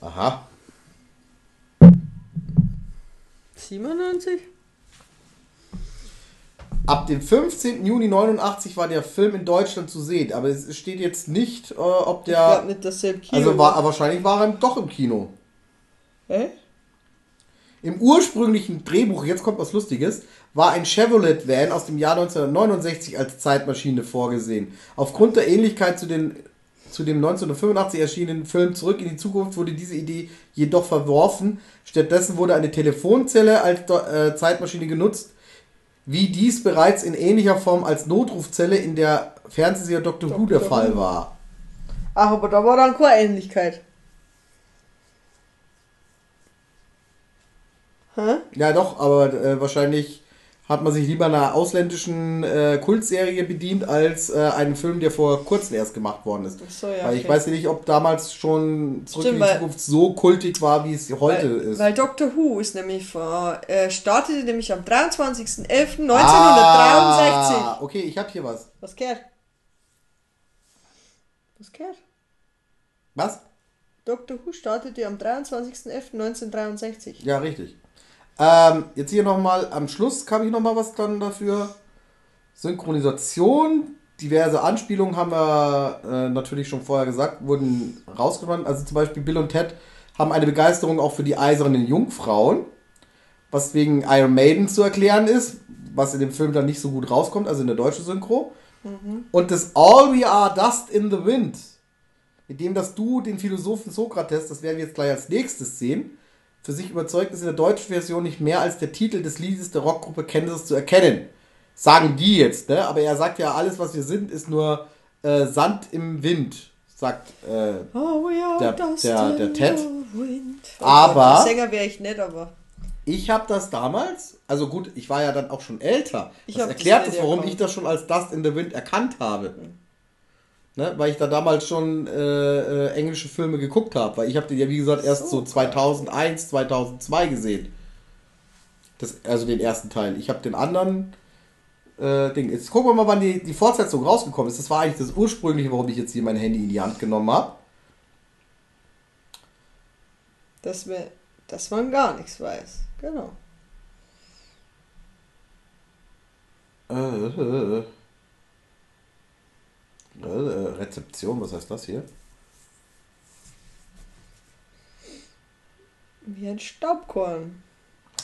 Aha. 97? Ab dem 15. Juni 89 war der Film in Deutschland zu sehen, aber es steht jetzt nicht, äh, ob Ich glaube der. nicht, dass er im Kino Also war, aber wahrscheinlich war er doch im Kino. Hä? Im ursprünglichen Drehbuch, jetzt kommt was Lustiges, war ein Chevrolet Van aus dem Jahr 1969 als Zeitmaschine vorgesehen. Aufgrund der Ähnlichkeit zu, den, zu dem 1985 erschienenen Film Zurück in die Zukunft wurde diese Idee jedoch verworfen. Stattdessen wurde eine Telefonzelle als äh, Zeitmaschine genutzt, wie dies bereits in ähnlicher Form als Notrufzelle in der Fernsehserie Dr. Who der Dr. Fall war. Ach, aber da war dann keine Ähnlichkeit. Hä? Ja, doch, aber äh, wahrscheinlich hat man sich lieber einer ausländischen äh, Kultserie bedient als äh, einen Film, der vor kurzem erst gemacht worden ist. So, ja. weil ich okay. weiß ja nicht, ob damals schon Zurück Stimmt, in die Zukunft so kultig war, wie es heute weil, ist. Weil Doctor Who ist nämlich vor, äh, startete nämlich am 23.11.1963. Ah, okay, ich habe hier was. Was gehört? Was gehört? Was? Doctor Who startete am 23.11.1963. Ja, richtig. Ähm, jetzt hier nochmal, am Schluss kam ich nochmal was dann dafür. Synchronisation, diverse Anspielungen haben wir äh, natürlich schon vorher gesagt, wurden rausgenommen. Also zum Beispiel Bill und Ted haben eine Begeisterung auch für die eisernen Jungfrauen, was wegen Iron Maiden zu erklären ist, was in dem Film dann nicht so gut rauskommt, also in der deutschen Synchro. Und das All We Are Dust in the Wind, mit dem das Du den Philosophen Sokrates, das werden wir jetzt gleich als nächstes sehen, für sich überzeugt ist in der deutschen Version nicht mehr als der Titel des Liedes der Rockgruppe Kansas zu erkennen. Sagen die jetzt, ne? Aber er sagt ja, alles, was wir sind, ist nur äh, Sand im Wind, sagt. Äh, Oh, ja, Der- der- der Ted. Wind. Aber- Sänger wäre ich nicht, aber. ich habe das damals, also gut, ich war ja dann auch schon älter. Ich das erklärt das, warum erkannt. ich das schon als Dust in the Wind erkannt habe. Ne? Weil ich da damals schon äh, äh, englische Filme geguckt habe. Weil ich habe den ja, wie gesagt, erst so, So, 2001, 2002 gesehen. Das, also den ersten Teil. Ich habe den anderen äh, Ding. Jetzt gucken wir mal, wann die, die Fortsetzung rausgekommen ist. Das war eigentlich das ursprüngliche, warum ich jetzt hier mein Handy in die Hand genommen habe. Dass, dass man gar nichts weiß. Genau. Äh, äh, äh, äh, Rezeption, was heißt das hier? Wie ein Staubkorn.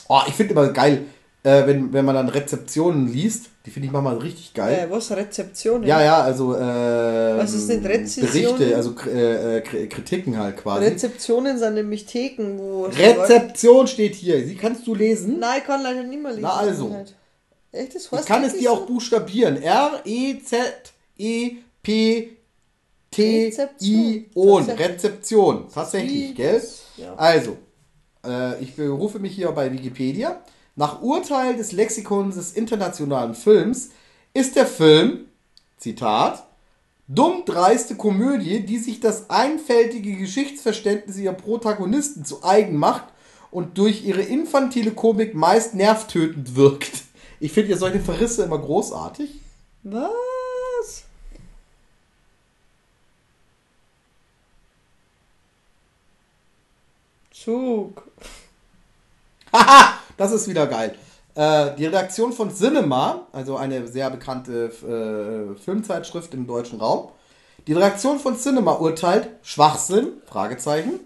Oh, ich finde immer geil, äh, wenn, wenn man dann Rezeptionen liest. Die finde ich manchmal richtig geil. Äh, was? Rezeptionen? Ja, ja, also äh, Was ist denn Rezessionen? Berichte, also äh, Kritiken halt quasi. Rezeptionen sind nämlich Theken, wo. Rezeption steht hier. Sie kannst du lesen? Nein, ich kann leider nicht mehr lesen. Na also. Echt, das Ich heißt kann es dir auch so? buchstabieren. E R-E-Z-E-P-T-I-O-N. Tatsächlich. Rezeption. Tatsächlich, gell? ja. Also, äh, ich berufe mich hier bei Wikipedia. Nach Urteil des Lexikons des internationalen Films ist der Film, Zitat, dumm dreiste Komödie, die sich das einfältige Geschichtsverständnis ihrer Protagonisten zu eigen macht und durch ihre infantile Komik meist nervtötend wirkt. Ich finde ja solche Verrisse immer großartig. Was? Zug. Haha, das ist wieder geil. Äh, die Redaktion von Cinema, also eine sehr bekannte äh, Filmzeitschrift im deutschen Raum, die Redaktion von Cinema urteilt, Schwachsinn, Fragezeichen.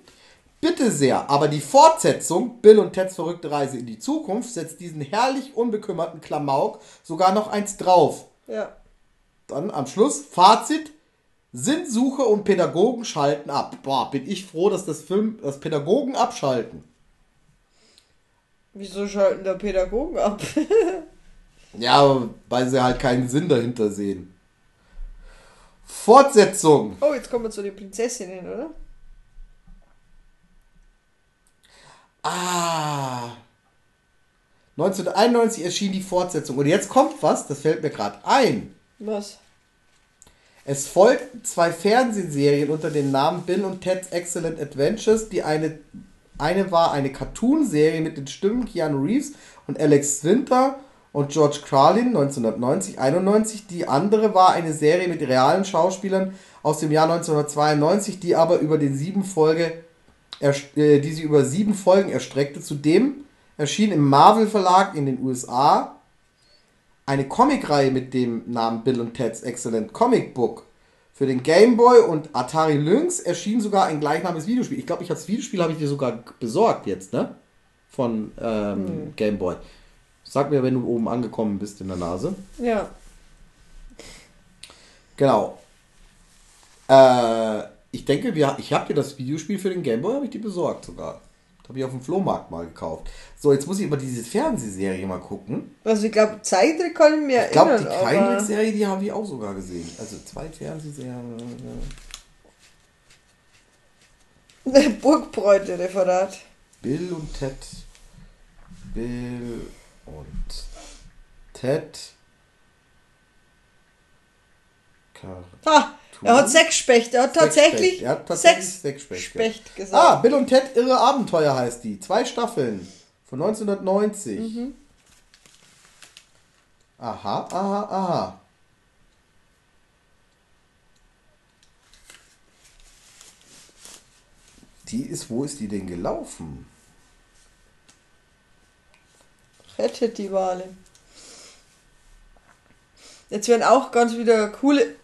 Bitte sehr, aber die Fortsetzung, Bill und Teds verrückte Reise in die Zukunft, setzt diesen herrlich unbekümmerten Klamauk sogar noch eins drauf. Ja. Dann am Schluss, Fazit, Sinnsuche und Pädagogen schalten ab. Boah, bin ich froh, dass das Film, dass Pädagogen abschalten. Wieso schalten da Pädagogen ab? Ja, weil sie halt keinen Sinn dahinter sehen. Fortsetzung. oh, jetzt kommen wir zu den Prinzessinnen, oder? Ah. 1991 erschien die Fortsetzung. Und jetzt kommt was, das fällt mir gerade ein. Was? Es folgten zwei Fernsehserien unter dem Namen Bill und Ted's Excellent Adventures. Die eine, eine war eine Cartoonserie mit den Stimmen Keanu Reeves und Alex Winter und George Carlin 1990, 91. Die andere war eine Serie mit realen Schauspielern aus dem Jahr 1992, die aber über den sieben Folge, äh, die sie über sieben Folgen erstreckte. Zudem erschien im Marvel Verlag in den USA eine Comicreihe mit dem Namen Bill und Ted's Excellent Comic Book. Für den Game Boy und Atari Lynx erschien sogar ein gleichnamiges Videospiel. Ich glaube, ich habe das Videospiel habe ich dir sogar besorgt jetzt, ne? Von ähm, Game Boy. Sag mir, wenn du oben angekommen bist in der Nase. Ja. Genau. Äh, ich denke, wir, ich habe dir das Videospiel für den Game Boy habe ich dir besorgt sogar. Habe ich auf dem Flohmarkt mal gekauft. So, jetzt muss ich aber diese Fernsehserie mal gucken. Also ich glaube, Zeitdreck kann ich mir Ich glaube, die Kleinweg-Serie, die habe ich auch sogar gesehen. Also zwei Fernsehserien. Burgbräute-Referat. Bill und Ted. Bill und Ted. Kar Er hat Sechsspecht. Er hat tatsächlich. Er hat tatsächlich sechs Sechsspecht Specht gesagt. Ah, Bill und Ted Irre Abenteuer heißt die. Zwei Staffeln. Von 1990. Mhm. Aha, aha, aha. Die ist, wo ist die denn gelaufen? Rettet die Wale. Jetzt werden auch ganz wieder coole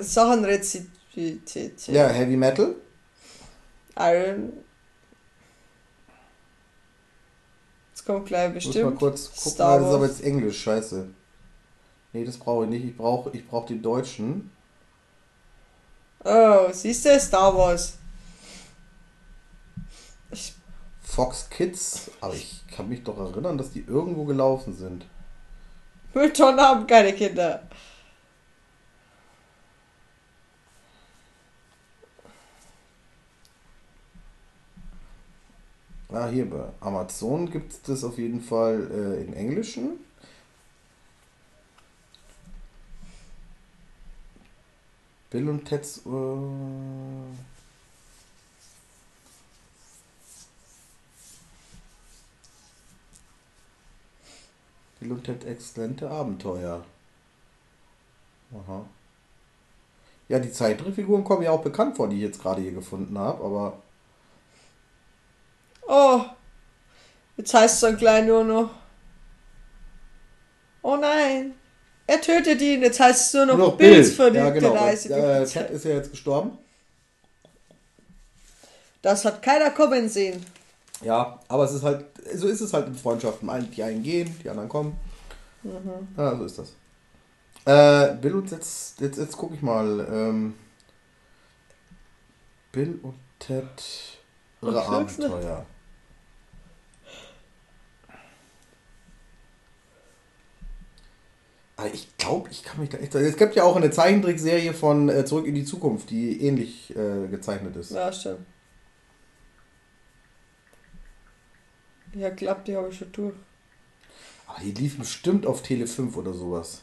Sachen rezitiert. Ja, Heavy Metal. Iron. Jetzt kommt gleich Muss bestimmt. mal kurz gucken, Star das ist aber jetzt Englisch, scheiße. Nee, das brauche ich nicht. Ich brauche ich brauch den Deutschen. Oh, siehst du, Star Wars. Ich, Fox Kids. Aber ich kann mich doch erinnern, dass die irgendwo gelaufen sind. Mülltonnen haben keine Kinder. Ah, hier bei Amazon gibt es das auf jeden Fall äh, in Englischen. Bill und Ted's. Äh Bill und Ted exzellente Abenteuer. Aha. Ja, die Zeitdrehfiguren kommen ja auch bekannt vor, die ich jetzt gerade hier gefunden habe, aber. Oh, jetzt heißt es dann gleich nur noch. Oh nein, er tötet ihn. Jetzt heißt es nur noch, noch Bills Bill. verliebte Ja, genau. Reise. durch Äh, Ted ist ja jetzt gestorben. Das hat keiner kommen sehen. Ja, aber es ist halt, so ist es halt in Freundschaften. Die einen gehen, die anderen kommen. Mhm. Ja, so ist das. Äh, Bill und jetzt, jetzt, jetzt gucke ich mal. Ähm, Bill und Ted Und. Abenteuer. Aber ich glaube, ich kann mich da echt. Es gibt ja auch eine Zeichentrickserie von äh, Zurück in die Zukunft, die ähnlich äh, gezeichnet ist. Ja, stimmt. Ja, klappt, die habe ich schon durch. Aber die lief bestimmt auf Tele 5 oder sowas.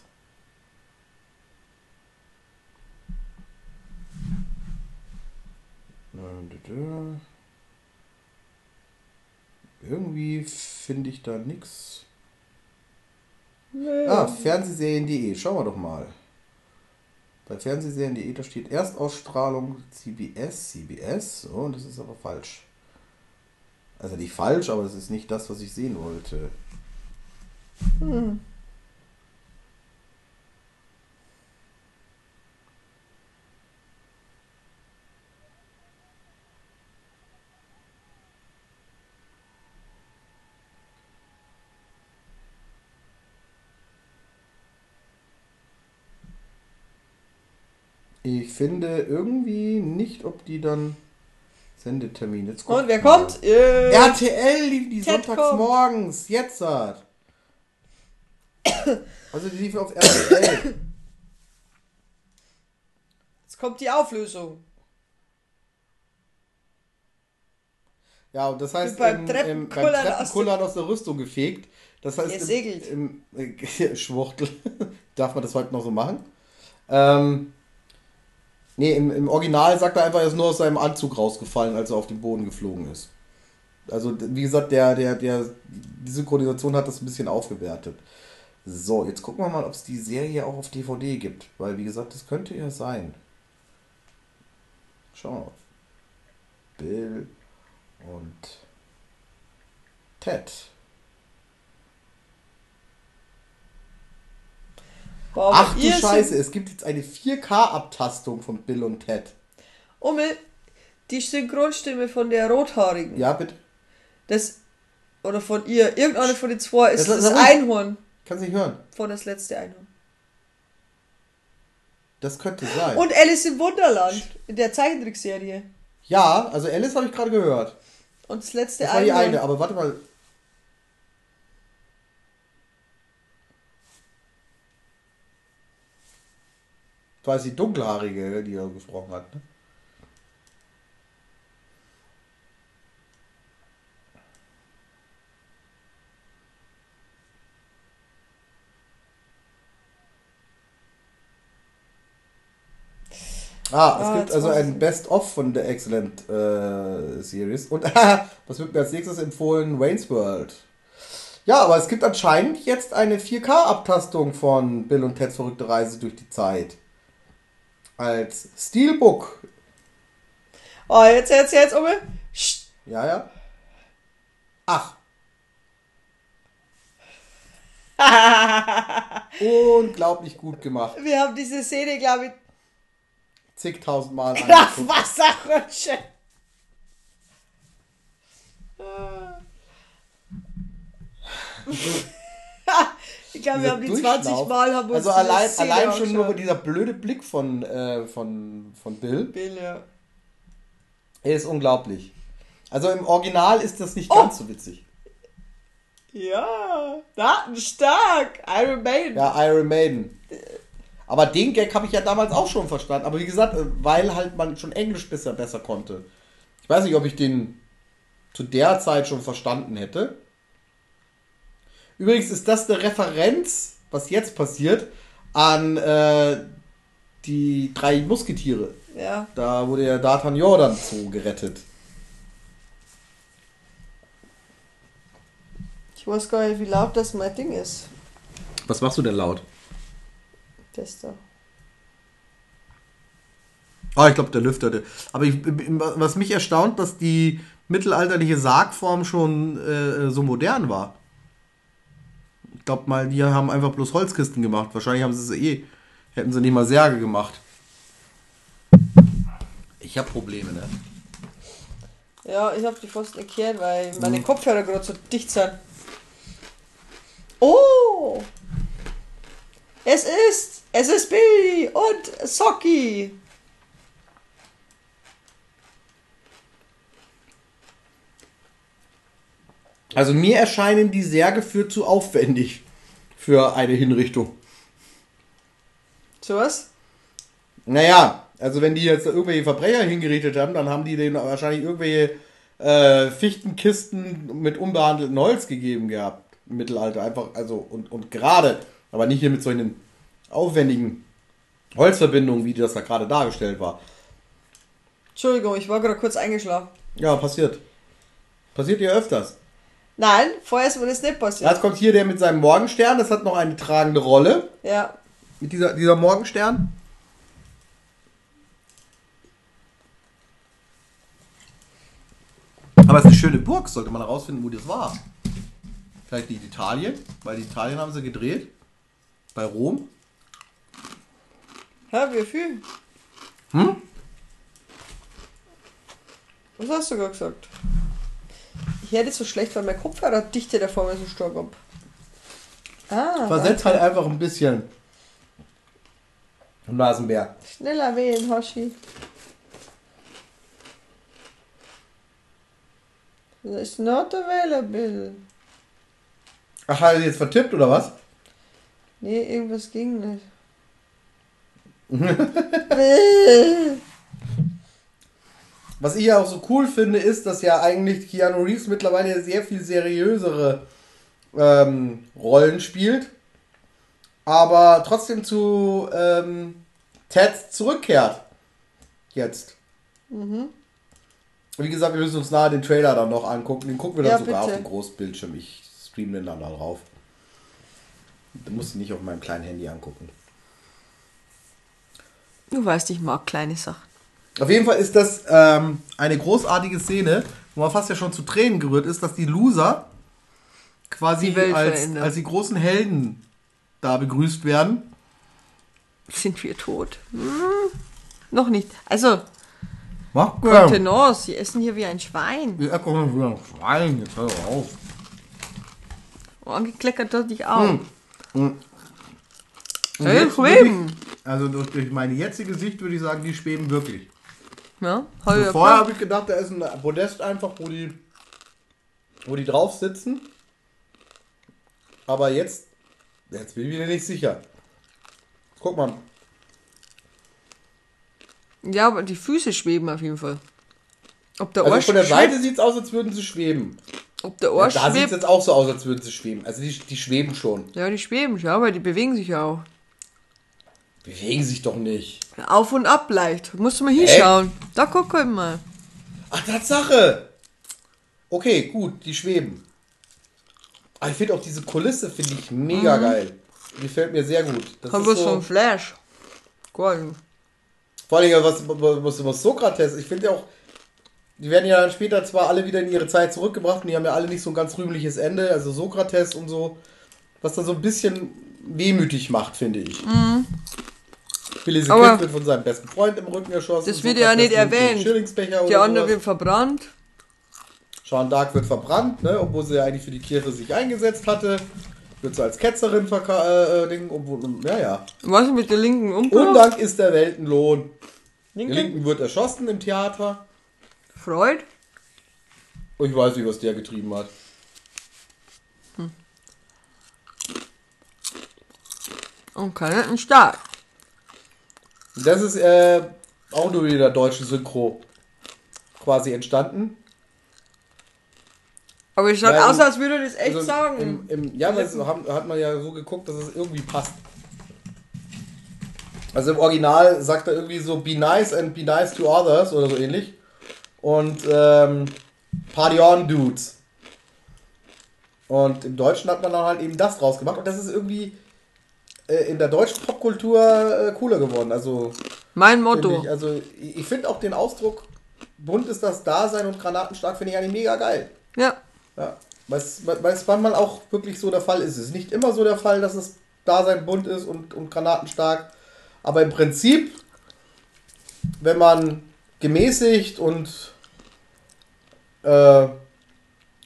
Irgendwie finde ich da nichts. Nee. Ah, Fernsehserien.de. Schauen wir doch mal. Bei Fernsehserien.de, da steht Erstausstrahlung CBS, CBS. So, und das ist aber falsch. Also nicht falsch, aber es ist nicht das, was ich sehen wollte. Hm. Ich finde irgendwie nicht, ob die dann Sendetermin. Jetzt Und wer mal. kommt? Äh, RTL lief die Ted sonntags kommt. morgens. Jetzt hat. Also die lief auf RTL. Jetzt kommt die Auflösung. Ja, und das heißt, beim im, im, Treppenkullern beim aus Treppenkullern aus der Rüstung gefegt. Das heißt, im, segelt. Im, äh, Schwuchtel. Darf man das heute noch so machen? Ähm, nee, im, im Original sagt er einfach, er ist nur aus seinem Anzug rausgefallen, als er auf den Boden geflogen ist. Also, wie gesagt, der, der, der, die Synchronisation hat das ein bisschen aufgewertet. So, jetzt gucken wir mal, ob es die Serie auch auf DVD gibt. Weil, wie gesagt, das könnte ja sein. Schauen wir mal. Bill und Ted. Boah, Ach du ihr Scheiße, es gibt jetzt eine 4K-Abtastung von Bill und Ted. Umme, die Synchronstimme von der Rothaarigen. Ja, bitte. Das, oder von ihr, irgendeine von den zwei ist Das- das, das- Einhorn Kannst nicht hören. von das letzte Einhorn. Das könnte sein. Und Alice im Wunderland in der Zeichentrickserie. ja, also Alice habe ich gerade gehört. Und das letzte Das war die Einhorn. eine, aber warte mal. Das war jetzt die dunkelhaarige, die er gesprochen hat. Ne? Ah, es Ah, gibt also ein. Best-of von der Excellent äh, Series. Und was wird mir als nächstes empfohlen? Wayne's World. Ja, aber es gibt anscheinend jetzt eine 4K-Abtastung von Bill und Ted's verrückte Reise durch die Zeit. Als Steelbook. Oh, jetzt, jetzt, jetzt, Umme. Psst. Ja, ja. Ach. Unglaublich gut gemacht. Wir haben diese Szene, glaube ich, Zigtausend Mal nach. Wasserrutsche. ich glaube, wir haben die 20 Durchlauf. Mal haben wir uns Also allein, allein schon nur dieser blöde Blick von, äh, von, von Bill. Bill, ja. Er ist unglaublich. Also im Original ist das nicht Oh. ganz so witzig. Ja, stark. Iron Maiden. Ja, Iron Maiden. Aber den Gag habe ich ja damals auch schon verstanden. Aber wie gesagt, weil halt man schon Englisch besser, besser konnte. Ich weiß nicht, ob ich den zu der Zeit schon verstanden hätte. Übrigens ist das eine Referenz, was jetzt passiert, an äh, die drei Musketiere. Ja. Da wurde ja D'Artagnan Jordan zu gerettet. Ich weiß gar nicht, wie laut das mein Ding ist. Was machst du denn laut? Das da. Ah, ich glaube, der lüfterte. Aber ich, was mich erstaunt, dass die mittelalterliche Sargform schon äh, so modern war. Ich glaube mal, die haben einfach bloß Holzkisten gemacht. Wahrscheinlich haben sie es eh. Hätten sie nicht mal Särge gemacht. Ich habe Probleme, ne? Ja, ich hab die nicht gehört, weil meine Kopfhörer gerade so dicht sind. Oh! Es ist SSB und Socky. Also mir erscheinen die Särge für zu aufwendig für eine Hinrichtung. So was? Naja, also wenn die jetzt irgendwelche Verbrecher hingerichtet haben, dann haben die denen wahrscheinlich irgendwelche äh, Fichtenkisten mit unbehandeltem Holz gegeben gehabt. Im Mittelalter einfach, also und, und gerade, aber nicht hier mit solchen aufwendigen Holzverbindungen, wie das da gerade dargestellt war. Entschuldigung, ich war gerade kurz eingeschlafen. Ja, passiert. Passiert ja öfters. Nein, vorher ist mir das nicht passiert. Jetzt kommt hier der mit seinem Morgenstern, das hat noch eine tragende Rolle. Ja. Mit dieser, dieser Morgenstern. Aber es ist eine schöne Burg, sollte man herausfinden, wo das war. Vielleicht nicht Italien, weil die Italien haben sie gedreht. Bei Rom. Hä, wie viel? Hm? Was hast du gerade gesagt? Ich hätte so schlecht, weil mein Kopfhörerdichte da vor mir so stark ab. Ah, Versetzt halt einfach ein bisschen. Nasenbär. schneller wählen, Hoshi. It's not available. Ach, hat er jetzt vertippt oder was? Nee, irgendwas ging nicht. Was ich ja auch so cool finde, ist, dass ja eigentlich Keanu Reeves mittlerweile sehr viel seriösere ähm, Rollen spielt, aber trotzdem zu ähm, Ted zurückkehrt. Jetzt. mhm. Wie gesagt, wir müssen uns nahe den Trailer dann noch angucken. Den gucken wir dann Ja, sogar bitte. auf dem Großbildschirm. Ich streame den dann da drauf. Du musst ihn nicht auf meinem kleinen Handy angucken. Du weißt, ich mag kleine Sachen. Auf jeden Fall ist das ähm, eine großartige Szene, wo man fast ja schon zu Tränen gerührt ist, dass die Loser quasi Die als, als die großen Helden da begrüßt werden. Sind wir tot? Hm, noch nicht. Also, Contenance, sie essen hier wie ein Schwein. Komm mal wieder ein Schwein, jetzt hör doch auf. Oh, angekleckert hat dich auch. Hm. Jetzt schweben. wirklich- Also durch, durch meine jetzige Sicht würde ich sagen, die schweben wirklich. Ja, hab ich Also ja vorher habe ich gedacht, da ist ein Podest einfach, wo die, wo die drauf sitzen. Aber jetzt, jetzt bin ich mir nicht sicher. Guck mal, Ja, aber die Füße schweben auf jeden Fall. Ob der also von der Seite sieht es aus, als würden sie schweben. Ob der Ja, Arsch da sieht es jetzt auch so aus, als würden sie schweben. Also die, die schweben schon. Ja, die schweben schon, aber die bewegen sich ja auch. Bewegen sich doch nicht. Auf und ab leicht. Musst du mal hinschauen. Da guck halt mal. Ach, Tatsache! Okay, gut, die schweben. Aber ich finde auch diese Kulisse, finde ich mega geil. Die gefällt mir sehr gut. Das Hat ist so ein Flash. Geil. Vor allem, was, was, was Sokrates, ich finde ja auch, die werden ja dann später zwar alle wieder in ihre Zeit zurückgebracht und die haben ja alle nicht so ein ganz rühmliches Ende, also Sokrates und so, was dann so ein bisschen wehmütig macht, finde ich. Mhm. Billy Kid wird von seinem besten Freund im Rücken erschossen. Das wird ja nicht erwähnt. Oder andere wird verbrannt. Jeanne d'Arc wird verbrannt, ne, obwohl sie ja eigentlich für die Kirche sich eingesetzt hatte. Wird sie als Ketzerin verka äh, äh, obwohl, ja, ja. Was mit der linken Umbruch? Undank ist der Weltenlohn. Der Linken? Linken wird erschossen im Theater. Freud? Und ich weiß nicht, was der getrieben hat. Und keinen Staat. Das ist äh, auch nur in der deutschen Synchro quasi entstanden. Aber es schaut aus, als würde das echt Also sagen. Im, im, ja, es haben, hat man ja so geguckt, dass es irgendwie passt. Also im Original sagt er irgendwie so be nice and be nice to others oder so ähnlich. Und ähm, Party on Dudes. Und im Deutschen hat man dann halt eben das draus gemacht. Und das ist irgendwie äh, in der deutschen Popkultur äh, cooler geworden. Also, mein Motto. ich, also ich, finde auch den Ausdruck bunt ist das Dasein und granatenstark finde ich eigentlich mega geil. Ja. Ja, weil es weil es manchmal auch wirklich so der Fall ist. Es ist nicht immer so der Fall, dass es Dasein bunt ist und, und granatenstark. Aber im Prinzip, wenn man gemäßigt und äh,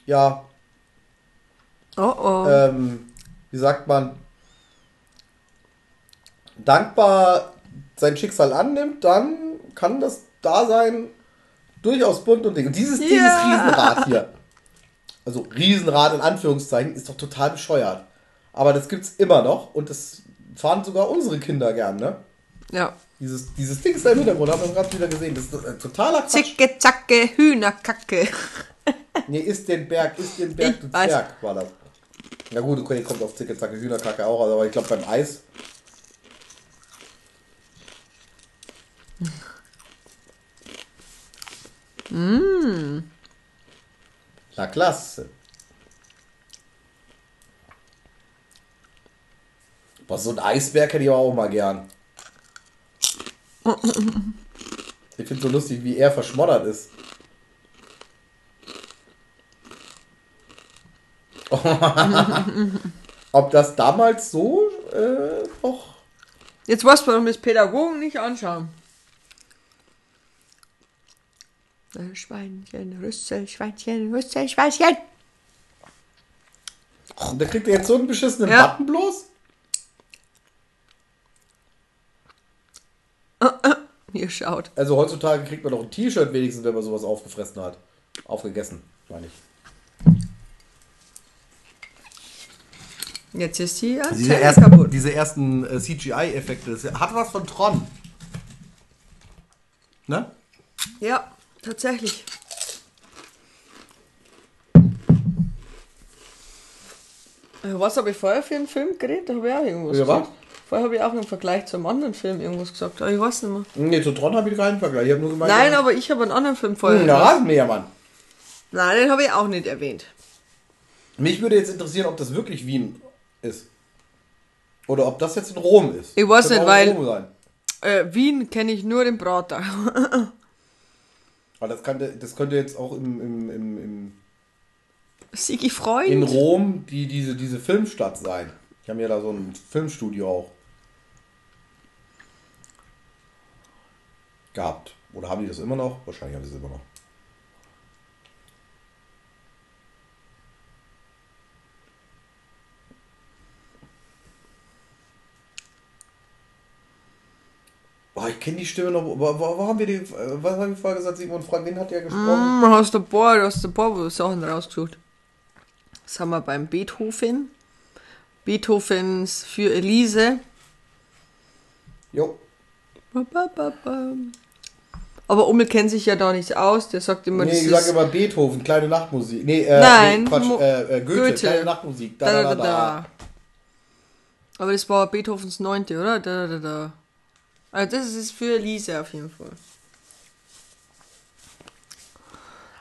ja, Oh oh. ähm, wie sagt man, dankbar sein Schicksal annimmt, dann kann das Dasein durchaus bunt und dick. Und dieses, dieses Ja. Riesenrad hier, also Riesenrad in Anführungszeichen, ist doch total bescheuert. Aber das gibt's immer noch und das fahren sogar unsere Kinder gern, ne? ja. Dieses, dieses Ding ist da im Hintergrund, haben wir gerade wieder gesehen. Das ist ein totaler Quatsch. Zicke, zacke, Hühnerkacke. Nee, ist den Berg, ist den Berg, du. Zwerg, war das. Na gut, okay, kommt auf Zicke, Zacke, Hühnerkacke auch, aber ich glaube beim Eis. Mm. La klasse. Was so ein Eisberg hätte ich auch mal gern. Ich finde so lustig, wie er verschmoddert ist. Ob das damals so äh, noch. Jetzt was wir Pädagogen nicht anschauen. Äh, Schweinchen, Rüssel, Schweinchen, Rüssel, Schweinchen. Und da kriegt er jetzt so einen beschissenen Ja. Button bloß? Hier schaut. Also heutzutage kriegt man doch ein T-Shirt wenigstens, wenn man sowas aufgefressen hat. Aufgegessen, meine ich. Jetzt ist die Diese, Antenne ersten, kaputt. diese ersten äh, CGI-Effekte, hat was von Tron. Ne? Ja, tatsächlich. Äh, Was habe ich vorher für einen Film geredet? Da habe ich auch irgendwas Ja, was? gesagt. Vorher habe ich auch im Vergleich zum anderen Film irgendwas gesagt. Aber ich weiß nicht mehr. Nee, zu Tron habe ich keinen Vergleich. Ich nur gemeint, Nein, aber ich habe einen anderen Film vorher Hm, gesagt. Rasenmähermann. Nein, den habe ich auch nicht erwähnt. Mich würde jetzt interessieren, ob das wirklich Wien ist. Oder ob das jetzt in Rom ist. Ich weiß Könnte nicht, weil- in Rom sein. Äh, Wien kenne ich nur den Prater. Aber das könnte, das könnte jetzt auch im, im, im, im, Sigi Freund. in Rom die, diese, diese Filmstadt sein. Die haben ja da so ein Filmstudio auch. Gehabt. Oder haben die das immer noch? Wahrscheinlich haben die es immer noch. Boah, ich kenne die Stimme noch. Wo, wo, wo haben wir die. äh, Was haben wir vorher gesagt? Simon Frank, wen hat der gesprochen? Hm, hast paar, hast du ein paar Sachen rausgesucht. Das haben wir beim Beethoven. Beethovens für Elise. Jo. Aber Ummel kennt sich ja da nicht aus. Der sagt immer, Nee, das ich sag ist immer Beethoven, kleine Nachtmusik. Nee, äh, Nein, nee, Quatsch, äh, äh, Goethe, Goethe. kleine Nachtmusik. Da, da, da, da, da, da. Aber das war Beethovens neunte, oder? Da, da, da. Also das ist für Elise auf jeden Fall.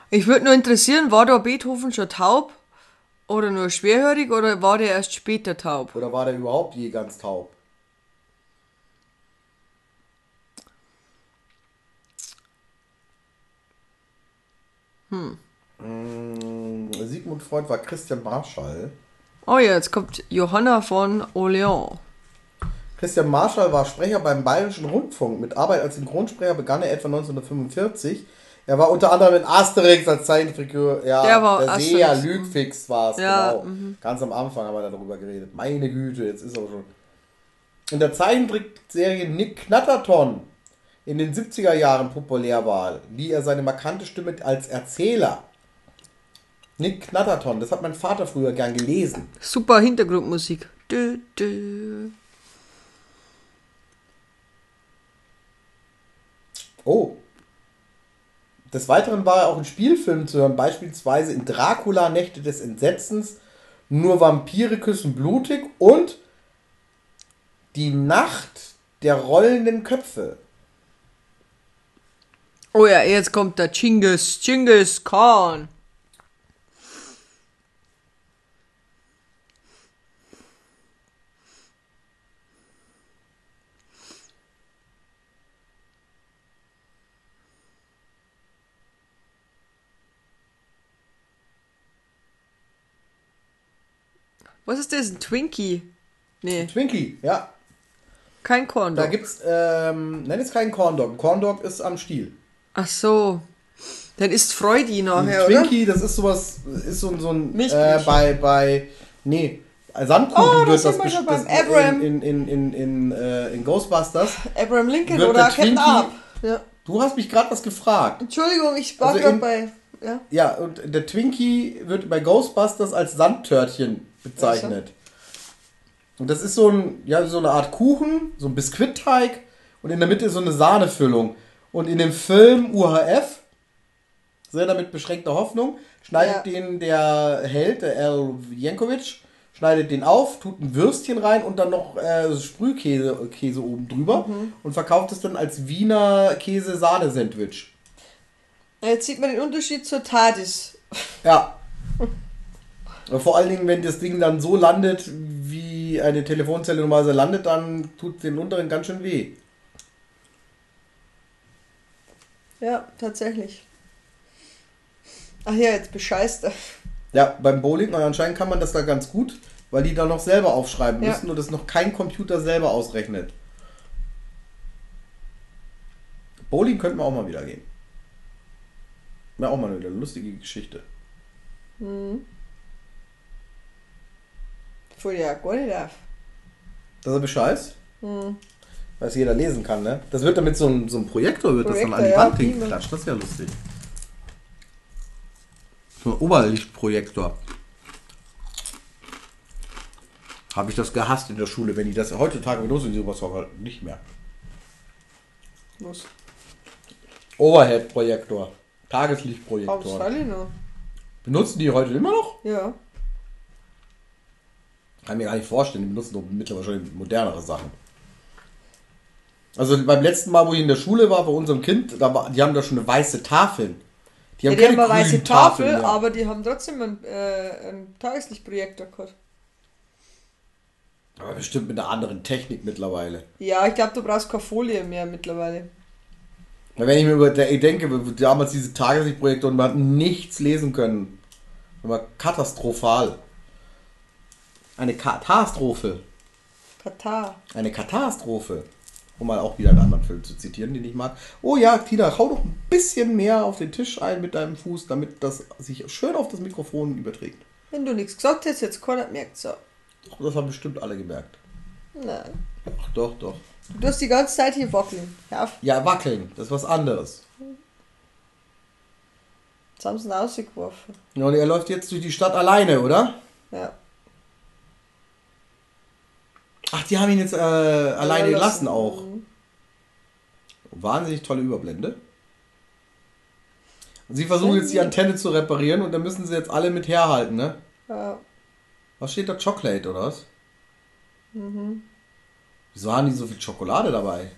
Ich würde nur interessieren, war da Beethoven schon taub? Oder nur schwerhörig? Oder war der erst später taub? Oder war der überhaupt je ganz taub? Hm. Sigmund Freud war Christian Marschall. Oh ja, jetzt kommt Johanna von Orléans. Christian Marschall war Sprecher beim Bayerischen Rundfunk. Mit Arbeit als Synchronsprecher begann er etwa 1945. Er war unter anderem in Asterix als Zeichenfigur. Ja, Der war der Seher, Asterix. Lügfix war es, Ja, genau. Ganz am Anfang haben wir darüber geredet. Meine Güte, jetzt ist er schon. In der Zeichentrickserie Nick Knatterton in den 70er Jahren populär war, lieh er seine markante Stimme als Erzähler. Nick Knatterton, das hat mein Vater früher gern gelesen. Super Hintergrundmusik. Dö, dö. Oh. Des Weiteren war er auch in Spielfilmen zu hören, beispielsweise in Dracula Nächte des Entsetzens, Nur Vampire küssen blutig und Die Nacht der rollenden Köpfe. Oh ja, jetzt kommt der Chingis, Chingis Khan. Was ist das? Ein Twinkie? Nee, Twinkie, ja. kein Korn. Da gibt's, ähm, nenn es keinen Corndog. Ein Corndog ist am Stiel. Ach so. Dann ist Freudi Ein nachher, oder? Twinkie, das ist sowas, ist so, so ein, äh, bei, bei, nee, Sandkuchen Oh, wird das wir schon best- beim das Abraham. in, in, in, in, in, äh, in Ghostbusters. Abraham Lincoln oder der Captain Ahab. Ja. Du hast mich gerade was gefragt. Entschuldigung, ich war Also gerade bei. Ja. Ja, und der Twinkie wird bei Ghostbusters als Sandtörtchen bezeichnet. Und das ist so, ein, ja, so eine Art Kuchen, so ein Biskuitteig und in der Mitte ist so eine Sahnefüllung. Und in dem Film UHF, sehr damit beschränkter Hoffnung, schneidet Ja. den der Held, der Al Jankovic, schneidet den auf, tut ein Würstchen rein und dann noch äh, Sprühkäse Käse oben drüber Mhm. und verkauft es dann als Wiener Käse-Sahne-Sandwich. Jetzt sieht man den Unterschied zur TARDIS. Ja. Vor allen Dingen, wenn das Ding dann so landet, wie eine Telefonzelle normalerweise landet, dann tut den unteren ganz schön weh. Ja, tatsächlich. Ach ja, jetzt bescheißt er. Ja, beim Bowling, und anscheinend kann man das da ganz gut, weil die da noch selber aufschreiben Ja. müssen und das noch kein Computer selber ausrechnet. Bowling könnten wir auch mal wieder gehen. Wäre auch mal wieder eine lustige Geschichte. Voll ja gar nicht auf. Das ist Bescheid. Was jeder lesen kann, ne? Das wird damit so ein, so ein Projektor, wird das dann an die Projektor, ja, Wand hingeklatscht. Das ist ja lustig. So ein Oberlichtprojektor. Habe ich das gehasst in der Schule, wenn die das heutzutage benutzen, die sowas aber nicht mehr. Los. Overhead-Projektor. Tageslichtprojektor. noch? Benutzen die heute immer noch? Ja. Kann mir gar nicht vorstellen, die benutzen doch mittlerweile schon modernere Sachen. Also beim letzten Mal, wo ich in der Schule war, bei unserem Kind, da war, die haben da schon eine weiße Tafeln. Die Ja, haben die haben keine eine weiße Tafel, Tafeln mehr. aber die haben trotzdem einen, äh, einen Tageslichtprojektor gehabt. Aber bestimmt mit einer anderen Technik mittlerweile. Ja, ich glaube, du brauchst keine Folie mehr mittlerweile. Weil Wenn ich mir über, ich denke, damals diese Tageslichtprojekte und man hat nichts lesen können. Das war katastrophal. Eine Katastrophe. Katar. Eine Katastrophe. Um mal auch wieder einen anderen Film zu zitieren, den ich mag. Oh ja, Tina, hau doch ein bisschen mehr auf den Tisch ein mit deinem Fuß, damit das sich schön auf das Mikrofon überträgt. Wenn du nichts gesagt hast, jetzt keiner merkt so. Doch, Das haben bestimmt alle gemerkt. Nein. Ach doch, doch. Du hast die ganze Zeit hier wackeln. Auf. Ja, wackeln, das ist was anderes. Jetzt haben sie ihn rausgeworfen. Ja, und er läuft jetzt durch die Stadt alleine, oder? Ja. Ach, die haben ihn jetzt äh, alleine lassen. gelassen auch. Wahnsinnig tolle Überblende. Sie versuchen jetzt die Antenne zu reparieren und dann müssen sie jetzt alle mit herhalten, ne? Ja. Was steht da? Chocolate oder was? Wieso haben die so viel Schokolade dabei?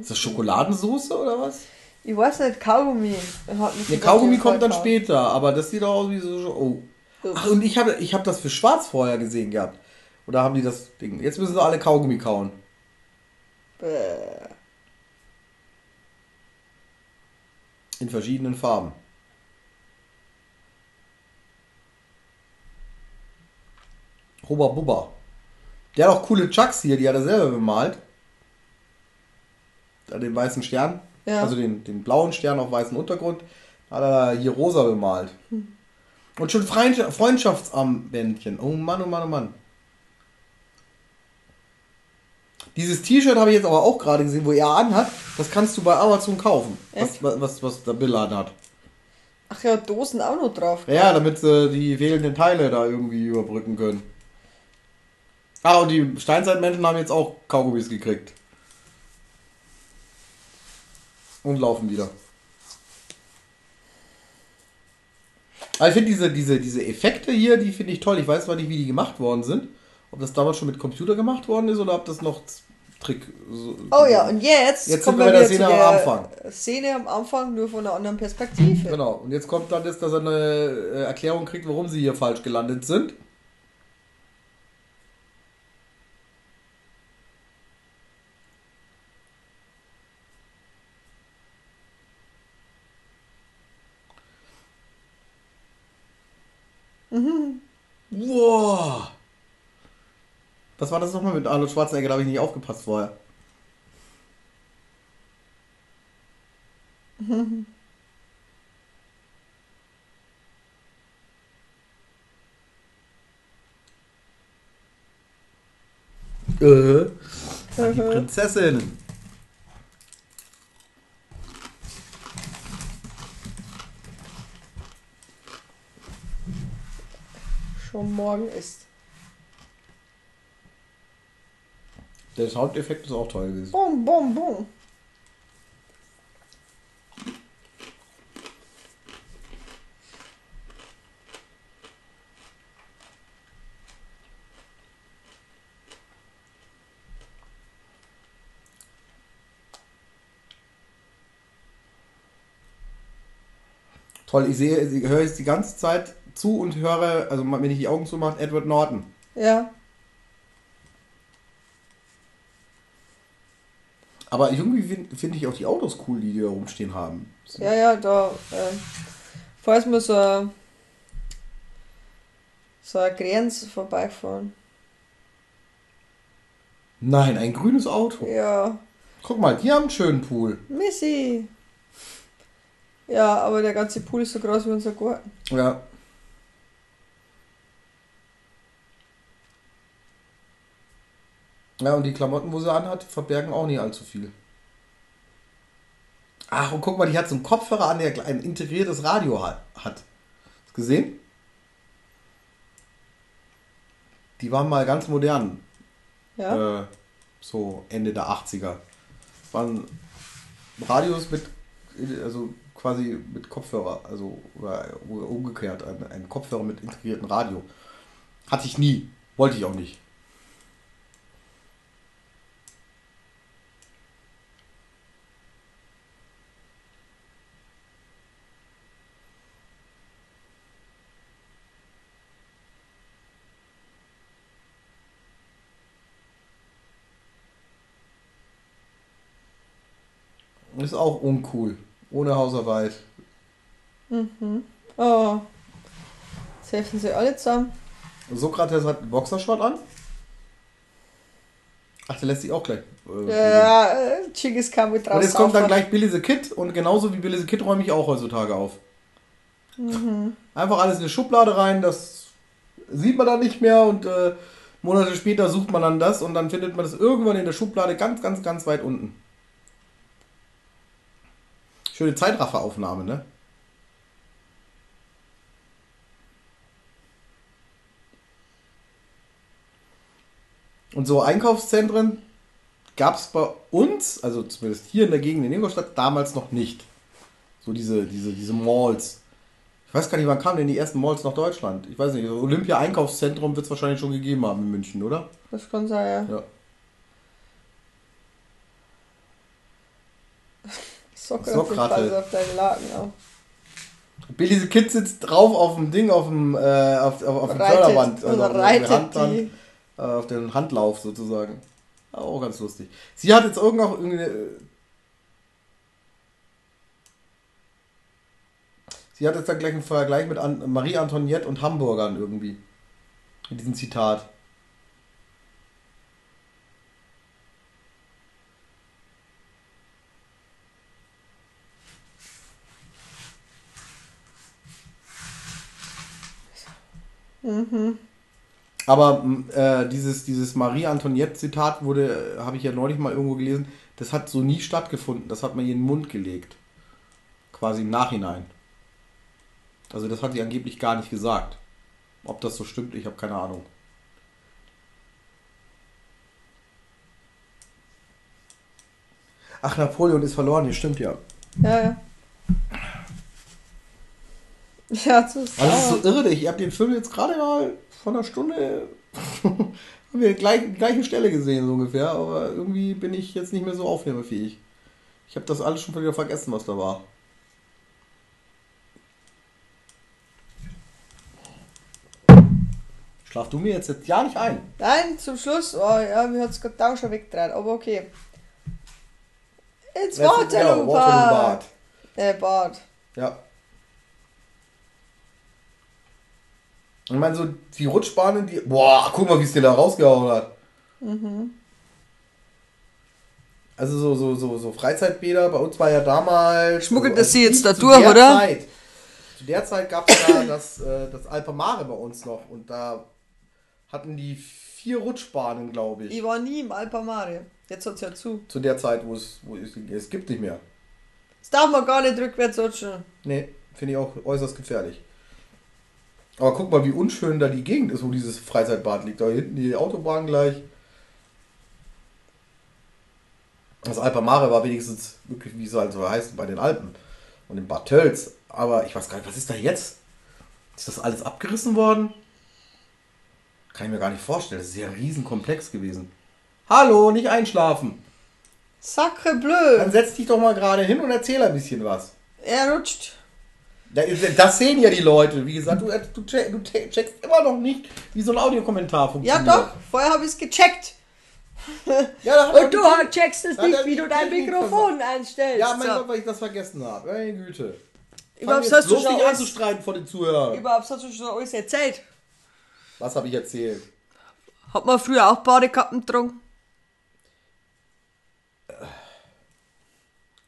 Ist das Schokoladensoße oder was? Ich weiß nicht, Kaugummi. Gesagt, Kaugummi kommt dann später, aber das sieht doch aus wie so. Oh. Ach, und ich habe ich hab das für schwarz vorher gesehen gehabt. Oder haben die das Ding? Jetzt müssen sie alle Kaugummi kauen. Bäh. In verschiedenen Farben. Hubba Bubba. Der hat auch coole Chucks hier, die hat er selber bemalt. Den weißen Stern. Ja. Also den, den blauen Stern auf weißem Untergrund. Hat er hier rosa bemalt. Und schon Freund- Freundschaftsarmbändchen. Oh Mann, oh Mann, oh Mann. Dieses T-Shirt habe ich jetzt aber auch gerade gesehen, wo er anhat. Das kannst du bei Amazon kaufen. Was, Echt? was, was, was der Bill anhat. Ach ja, Dosen auch noch drauf. Ja, damit sie die fehlenden Teile da irgendwie überbrücken können. Ah, und die Steinzeitmenschen haben jetzt auch Kaugummis gekriegt. Und laufen wieder. Aber ich finde diese, diese, diese Effekte hier, die finde ich toll. Ich weiß zwar nicht, wie die gemacht worden sind. Ob das damals schon mit Computer gemacht worden ist oder ob das noch Trick. So, Oh ja, und jetzt, Jetzt kommen wir bei der wieder Szene zu am der Anfang. Szene am Anfang, nur von einer anderen Perspektive. Genau. Und jetzt kommt dann, das, dass er eine äh, Erklärung kriegt, warum sie hier falsch gelandet sind. Wow. Was war das nochmal mit Arnold Schwarzenegger? Da habe ich nicht aufgepasst vorher. äh. Die äh. Prinzessin. Schon morgen ist. Der Soundeffekt ist auch toll gewesen. Bum, bum, bum. Toll, ich sehe, ich höre jetzt die ganze Zeit zu und höre, also wenn ich die Augen zumache, Edward Norton. Ja. Aber irgendwie finde find ich auch die Autos cool, die hier rumstehen haben. Ja, ja, da. Äh, falls wir so ein, so eine Grenze vorbeifahren. Nein, ein grünes Auto. Ja. Guck mal, die haben einen schönen Pool. Missy. Ja, aber der ganze Pool ist so groß wie unser Garten. Ja. Ja, und die Klamotten, wo sie anhat, verbergen auch nicht allzu viel. Ach, und guck mal, die hat so einen Kopfhörer an, der ein integriertes Radio hat. hat. Hast du gesehen? Die waren mal ganz modern. Ja. Äh, so Ende der 80er. Waren Radios mit, also quasi mit Kopfhörer, also oder umgekehrt, ein, ein Kopfhörer mit integriertem Radio. Hatte ich nie. Wollte ich auch nicht. Ist auch uncool. Ohne Hausarbeit. Oh. Jetzt helfen sie alle zusammen. Sokrates hat einen Boxershort an. Ach, der lässt sich auch gleich. Äh, Ja, äh, Chigis kam mit und jetzt kommt dann gleich Billy the Kid und genauso wie Billy the Kid räume ich auch heutzutage auf. Mhm. Einfach alles in eine Schublade rein, das sieht man dann nicht mehr und äh, Monate später sucht man dann das und dann findet man das irgendwann in der Schublade ganz, ganz, ganz weit unten. Schöne Zeitrafferaufnahme, ne? Und so Einkaufszentren gab es bei uns, also zumindest hier in der Gegend in Ingolstadt, damals noch nicht. So diese, diese, diese Malls. Ich weiß gar nicht, wann kamen denn die ersten Malls nach Deutschland? Ich weiß nicht, Olympia-Einkaufszentrum wird es wahrscheinlich schon gegeben haben in München, oder? Das kann sein, ja. Ja. Sokrates. Sokrates. auf deinen Laken auf. Billy the Kid sitzt drauf auf dem Ding, auf dem, äh, auf, auf, auf dem Förderband. und auf reitet Handband, die. äh, auf den Handlauf sozusagen. Auch ganz lustig. Sie hat jetzt irgend auch irgendeine. äh, Sie hat jetzt dann gleich einen Vergleich mit Marie Antoinette und Hamburgern irgendwie. In diesem Zitat. Aber m, äh, dieses, dieses Marie Antoinette-Zitat wurde, äh, habe ich ja neulich mal irgendwo gelesen, das hat so nie stattgefunden. Das hat man ihr in den Mund gelegt. Quasi im Nachhinein. Also das hat sie angeblich gar nicht gesagt. Ob das so stimmt, ich habe keine Ahnung. Ach, Napoleon ist verloren, hier stimmt ja. Ja, ja. Ja, das ist Also das ist so irre, ich habe den Film jetzt gerade mal vor einer Stunde haben wir gleich, gleiche Stelle gesehen, so ungefähr, aber irgendwie bin ich jetzt nicht mehr so aufnahmefähig. Ich habe das alles schon wieder vergessen, was da war. Schlaf du mir jetzt, jetzt ja nicht ein. Nein, zum Schluss, oh ja, mir hat es gerade da schon weggedreht, aber okay. Ins Waterloo. Bad. Äh, Bad. Ja. Ich meine, so die Rutschbahnen, die. Boah, guck mal, wie es dir da rausgehauen hat. Also so, so, so, so Freizeitbäder, bei uns war ja damals. Schmuggelt so, das sie jetzt da durch, der oder? Zeit, zu der Zeit gab es ja das, äh, das Alpamare bei uns noch und da hatten die vier Rutschbahnen, glaube ich. Ich war nie im Alpamare. Jetzt hat's ja zu. Zu der Zeit, wo es, wo es, es gibt nicht mehr. Das darf man gar nicht rückwärts rutschen. Nee, finde ich auch äußerst gefährlich. Aber guck mal, wie unschön da die Gegend ist, wo dieses Freizeitbad liegt. Da hinten die Autobahn gleich. Das Alpamare war wenigstens wirklich, wie es halt so heißt, bei den Alpen und in Bad Tölz. Aber ich weiß gar nicht, was ist da jetzt? Ist das alles abgerissen worden? Kann ich mir gar nicht vorstellen. Das ist ja ein Riesenkomplex gewesen. Hallo, nicht einschlafen. Sacre bleu. Dann setz dich doch mal gerade hin und erzähl ein bisschen was. Er rutscht. Das sehen ja die Leute. Wie gesagt, du, du, du check- checkst immer noch nicht, wie so ein Audiokommentar Ja funktioniert. doch, vorher habe ich es gecheckt. Ja, Und du checkst es nicht, wie du dein Mikrofon einstellst. Ja, mein so. Gott, weil ich das vergessen habe. Meine Güte. Überhaupt hast nicht alles, anzustreiten vor den Zuhörern. überhaupt hast du schon alles erzählt. Was habe ich erzählt? Hat man früher auch Badekappen getrunken?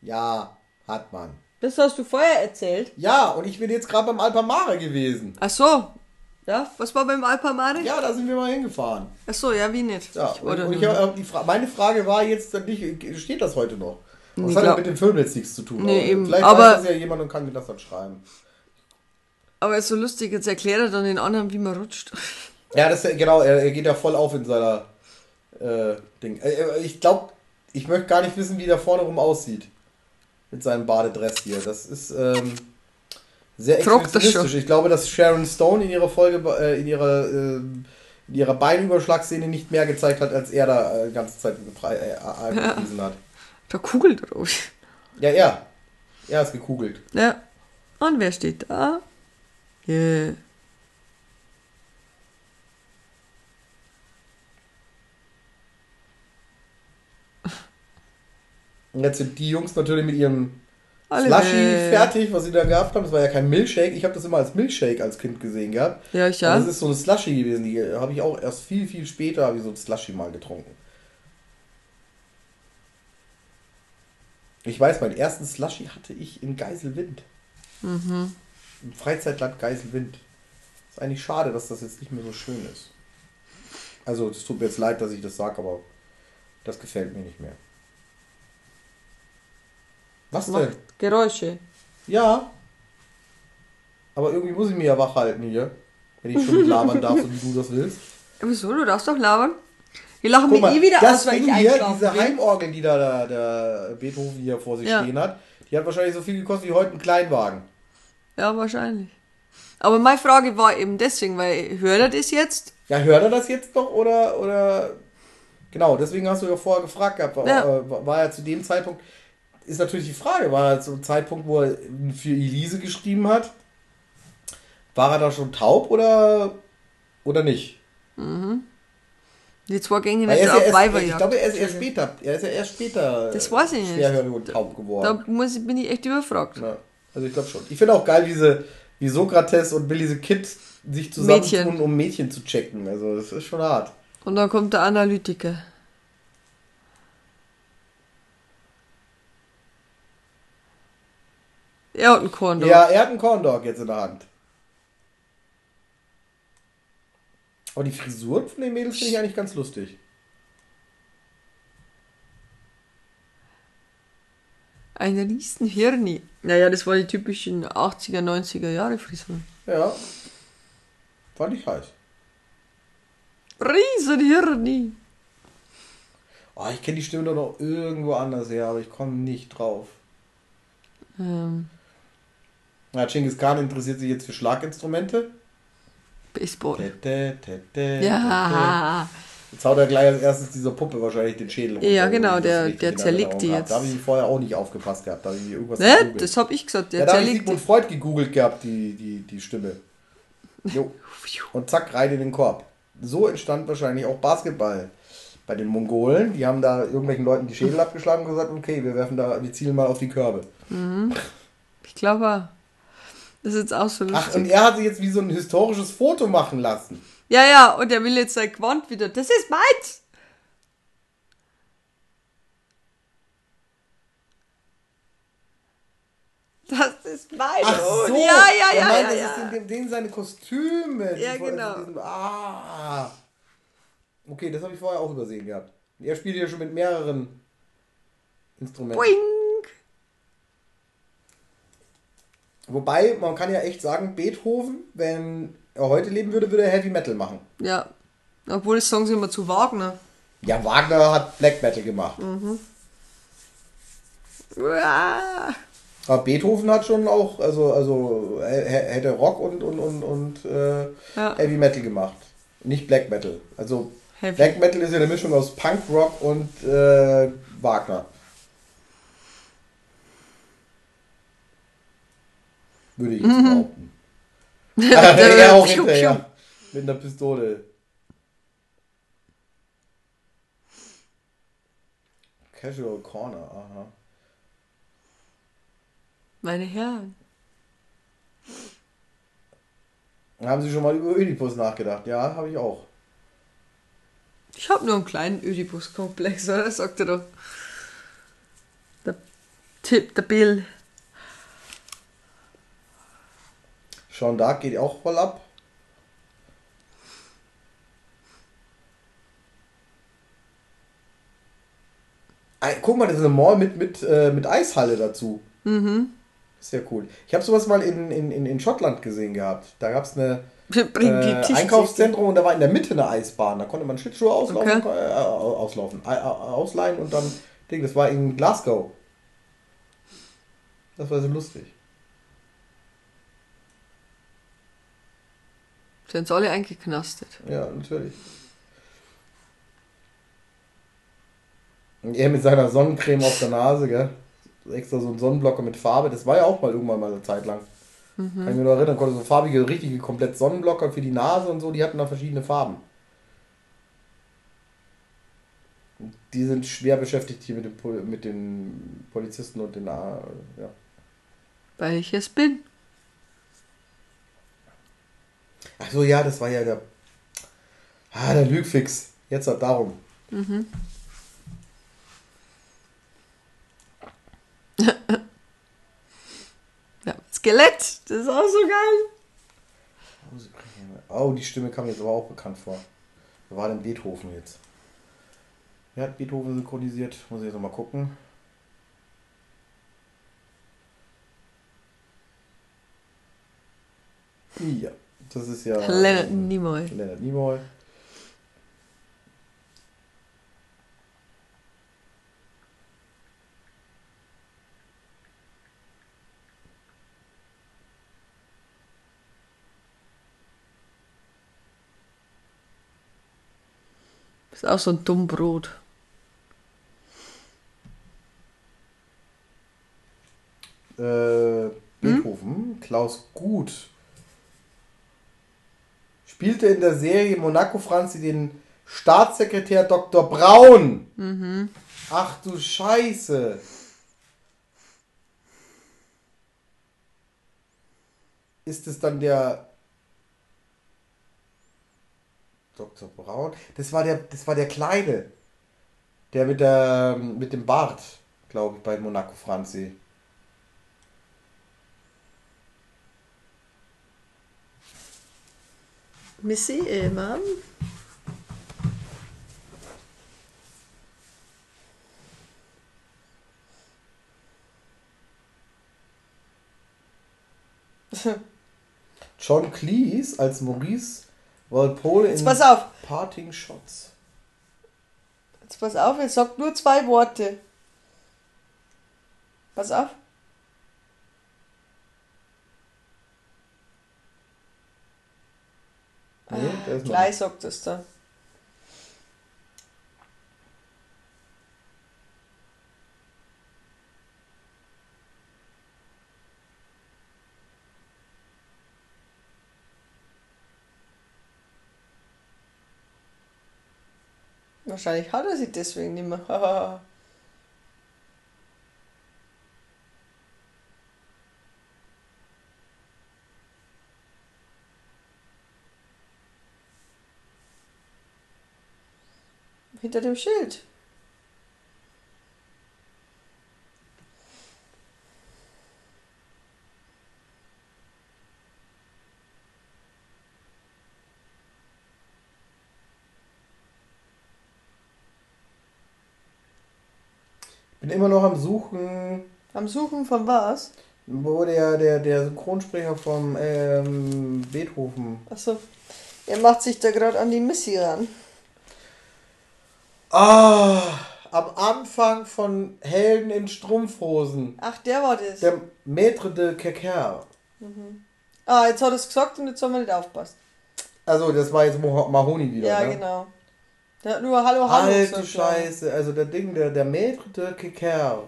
Ja, hat man. Das hast du vorher erzählt. Ja, und ich bin jetzt gerade beim Alpamare gewesen. Ach so. Ja, was war beim Alpamare? Ja, da sind wir mal hingefahren. Ach so, ja, wie nicht? Ja, Ich und, und ich, hab die Fra meine Frage war jetzt nicht, steht das heute noch? Das Nee, hat ja mit dem Film jetzt nichts zu tun. Nee, aber eben, Vielleicht aber- weiß das ja jemand und kann mir das dann schreiben. Aber ist so lustig, jetzt erklärt er dann den anderen, wie man rutscht. Ja, das genau, er, er geht ja voll auf in seiner äh, Ding. Äh, äh, ich glaube, ich möchte gar nicht wissen, wie der vorne rum aussieht. Mit seinem Badedress hier. Das ist ähm, sehr expressionistisch. Ich glaube, dass Sharon Stone in ihrer Folge, äh, in ihrer, äh, in ihrer Beinüberschlagszene nicht mehr gezeigt hat, als er da äh, die ganze Zeit äh, angepriesen hat. Da kugelt drauf. Ja, er. Er ist gekugelt. Ja. Und wer steht da? Yeah. Und jetzt sind die Jungs natürlich mit ihrem Alle Slushy fertig, was sie da gehabt haben. Das war ja kein Milkshake. Ich habe das immer als Milkshake als Kind gesehen gehabt. Ja, ich Ja. ja. Das ist so eine Slushy gewesen. Die habe ich auch erst viel, viel später habe ich so ein Slushy mal getrunken. Ich weiß, meinen ersten Slushy hatte ich in Geiselwind. Mhm. Im Freizeitland Geiselwind. Ist eigentlich schade, dass das jetzt nicht mehr so schön ist. Also, es tut mir jetzt leid, dass ich das sage, aber das gefällt mir nicht mehr. Was denn? Macht Geräusche. Ja. Aber irgendwie muss ich mich ja wach halten hier. Wenn ich schon mit labern darf, so wie du das willst. Ja, wieso? Du darfst doch labern. Wir lachen Guck mal, eh wieder das aus, weil Ding ich hier, diese. Heimorgel, die da der, der Beethoven hier vor sich Ja. stehen hat, die hat wahrscheinlich so viel gekostet wie heute ein Kleinwagen. Ja, wahrscheinlich. Aber meine Frage war eben deswegen, weil hört er das jetzt? Ja, hört er das jetzt noch oder, oder. Genau, deswegen hast du ja vorher gefragt gehabt. War, Ja. äh, war, war er zu dem Zeitpunkt. Ist natürlich die Frage, war er zu einem Zeitpunkt, wo er für Elise geschrieben hat, war er da schon taub oder, oder nicht? Die zwei gänge Weil nicht er auf Weiberjagd. ich glaube, er ist erst später. Er ist ja erst später. Das weiß ich nicht. Und taub Da geworden. muss, ich- bin ich echt überfragt. Ja, also ich glaube schon. Ich finde auch geil, wie, sie, wie Sokrates und Billy the Kid sich zusammentun, Mädchen. um Mädchen zu checken. Also das ist schon hart. Und dann kommt der Analytiker. Er hat einen Korn da. Ja, er hat einen Corndog jetzt in der Hand. Aber die Frisuren von den Mädels finde ich eigentlich ganz lustig. Ein Riesenhirni. Naja, das war die typischen 80er, 90er Jahre Frisuren. Ja. Fand ich heiß. Riesenhirni. Oh, ich kenne die Stimme doch noch irgendwo anders her, aber ich komme nicht drauf. Ähm, Ja, Genghis Khan interessiert sich jetzt für Schlaginstrumente. Baseball. Tete, tete, Ja. Jetzt haut er gleich als erstes dieser Puppe wahrscheinlich den Schädel runter. Ja, genau, der- der zerlegt die jetzt. Da habe ich vorher auch nicht aufgepasst gehabt. Da habe ich irgendwas Ne? gegoogelt. Das hab ich gesagt. Der ja, da habe ich. Sigmund Freud gegoogelt gehabt, die, die, die Stimme. Jo. Und zack, rein in den Korb. So entstand wahrscheinlich auch Basketball bei den Mongolen. Die haben da irgendwelchen Leuten die Schädel abgeschlagen und gesagt, okay, wir werfen da, wir zielen mal auf die Körbe. Ich glaube, das ist jetzt auch so Ach, und lustig. er hat sich jetzt wie so ein historisches Foto machen lassen. Ja, ja, und er will jetzt sein Quant wieder. Das ist meins! Das ist meins! Ach so, ja, ja, er ja, meint, ja, das ja. ist in dem, den seine Kostüme. Ja, genau. Diesem, ah. Okay, das habe ich vorher auch übersehen gehabt. Er spielt ja schon mit mehreren Instrumenten. Boing! Wobei, man kann ja echt sagen, Beethoven, wenn er heute leben würde, würde er Heavy Metal machen. Ja. Obwohl sagen sie immer zu Wagner. Ja, Wagner hat Black Metal gemacht. Uah. Aber Beethoven hat schon auch, also, also er- er hätte Rock und, und, und, und äh, Ja. Heavy Metal gemacht. Nicht Black Metal. Also Heavy. Black Metal ist ja eine Mischung aus Punk, Rock und äh, Wagner. Würde ich jetzt behaupten. er auch hinterher. Mit einer Pistole. Casual Corner, aha. Meine Herren. Haben Sie schon mal über Oedipus nachgedacht? Ja, habe ich auch. Ich habe nur einen kleinen Oedipus-Komplex, oder? Sagt er doch. Der Tipp, der Bill. Sean Dark geht auch voll ab. Guck mal, das ist eine Mall mit, mit, äh, mit Eishalle dazu. Mhm. Sehr cool. Ich habe sowas mal in, in, in, Schottland gesehen gehabt. Da gab es eine äh. Einkaufszentrum und da war in der Mitte eine Eisbahn. Da konnte man Schlittschuhe auslaufen, Okay. äh, auslaufen, äh, ausleihen und dann Ding. Das war in Glasgow. Das war so lustig. Sind sie alle eingeknastet. Ja, natürlich. Und er mit seiner Sonnencreme auf der Nase, gell? Extra so ein Sonnenblocker mit Farbe. Das war ja auch mal irgendwann mal eine Zeit lang. Kann ich mich noch erinnern, konnte so farbige, richtige, komplett Sonnenblocker für die Nase und so, die hatten da verschiedene Farben. Und Die sind schwer beschäftigt hier mit, dem, mit den Polizisten und den. Ja. Weil ich es bin. Achso, ja, das war ja der. Ah, der Lügfix. Jetzt hat darum. Ja, Skelett. Das ist auch so geil. Oh, die Stimme kam mir jetzt aber auch bekannt vor. Wer war denn Beethoven jetzt? Wer hat Beethoven synchronisiert? Muss ich jetzt noch mal gucken. Ja, das ist ja. Leonard Nimoy. Leonard Nimoy. Ist auch so ein Dummbrot. Äh, Beethoven, Klaus Gut. Spielte in der Serie Monaco Franzi den Staatssekretär Dr. Braun. Ach du Scheiße. Ist es dann der Dr. Braun? Das war der, das war der Kleine. Der mit der mit dem Bart, glaube ich, bei Monaco Franzi. Missy Ehrmann. John Cleese als Maurice Walpole in pass auf. Parting Shots. Jetzt pass auf, jetzt sagt nur zwei Worte. Pass auf. Nee, Gleich sagt es dann. Wahrscheinlich hat er sie deswegen nicht mehr. Hinter dem Schild. bin immer noch am Suchen. Am Suchen von was? Wo der, der, der Synchronsprecher vom ähm, Beethoven. Achso. Er macht sich da gerade an die Missy ran. Ah, am Anfang von Helden in Strumpfhosen. Ach, der war das. Der Maître de Keker. Ah, jetzt hat er es gesagt und jetzt haben wir nicht aufpasst. Also, das war jetzt Mo- Mahoni wieder. Ja, ne? genau. Der hat nur Hallo, Hallo Alte Scheiße, also der Ding, der, der Maître de Keker.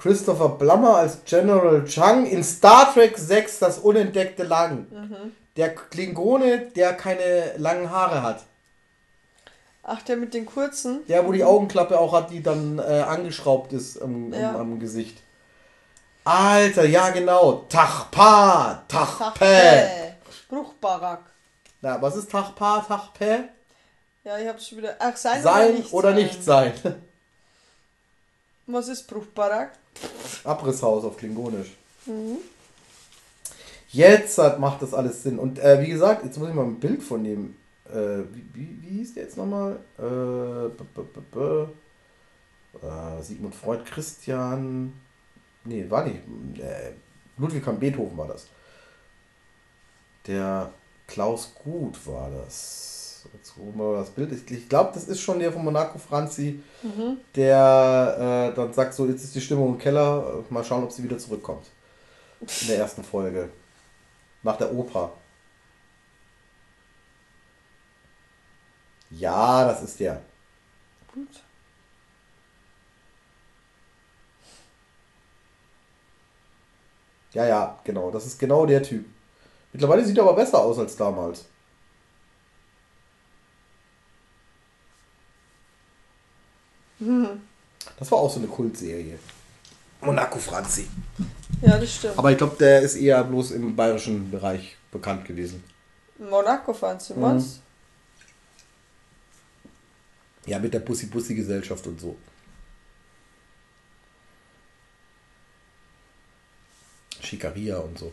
Christopher Plummer als General Chang in Star Trek 6 das unentdeckte Lang. Der Klingone, der keine langen Haare hat. Ach, der mit den kurzen. Der, wo die Augenklappe auch hat, die dann äh, angeschraubt ist am, am, Ja. am Gesicht. Alter, ja genau. Tachpa, Tachpe. Tachpe. Spruchbarack. Na, was ist Tachpa, Tachpe? Ja, ich hab's schon wieder. Ach, sein, Sein oder nicht oder nicht sein. Was ist Bruchbarack? Abrisshaus auf Klingonisch. Jetzt hat, macht das alles Sinn. Und äh, wie gesagt, jetzt muss ich mal ein Bild von dem. Äh, wie, wie, wie hieß der jetzt nochmal? Äh, b. Äh, Sigmund Freud, Christian. Nee, war nicht. Äh, Ludwig van Beethoven war das. Der Klaus Gut war das. Gucken wir mal das Bild. Ich, ich glaube, das ist schon der von Monaco Franzi, der äh, dann sagt, so, jetzt ist die Stimmung im Keller. Mal schauen, ob sie wieder zurückkommt. In der ersten Folge. Nach der Oper. Ja, das ist der. Gut. Ja, ja, genau. Das ist genau der Typ. Mittlerweile sieht er aber besser aus als damals. Das war auch so eine Kultserie. Monaco Franzi. Ja, das stimmt. Aber ich glaube, der ist eher bloß im bayerischen Bereich bekannt gewesen. Monaco fahren du, was? Ja, mit der Pussy-Pussy-Gesellschaft und so. Schikaria und so.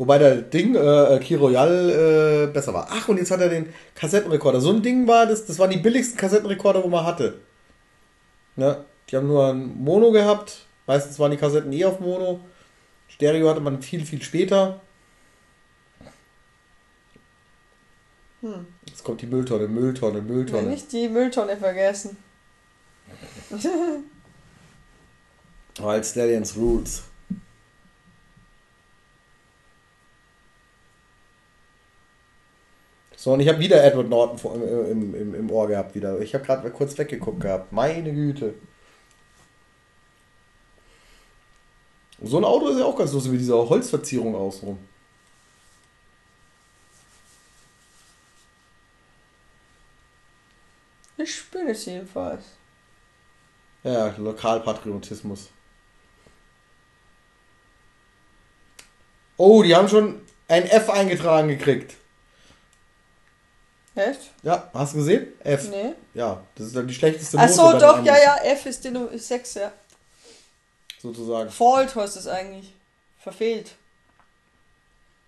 Wobei der Ding, äh, Key Royal, äh, besser war. Ach, und jetzt hat er den Kassettenrekorder. So ein Ding war das, das waren die billigsten Kassettenrekorder, wo man hatte. Ne? Die haben nur ein Mono gehabt. Meistens waren die Kassetten eh auf Mono. Stereo hatte man viel, viel später. Jetzt kommt die Mülltonne, Mülltonne, Ja, Mülltonne. nicht die Mülltonne vergessen. Wild Stallions Rules. So, und ich habe wieder Edward Norton vor- im, im, im Ohr gehabt wieder. Ich habe gerade mal kurz weggeguckt gehabt. Meine Güte. So ein Auto ist ja auch ganz lustig, wie diese Holzverzierung außenrum. Ich spüre es jedenfalls. Ja, Lokalpatriotismus. Oh, die haben schon ein F eingetragen gekriegt. Echt? Ja, hast du gesehen? F. Nee. Ja, das ist dann die schlechteste Ach so, bei den doch, ja, ja, F ist die Nummer 6, ja. Sozusagen. Fault heißt es eigentlich. Verfehlt.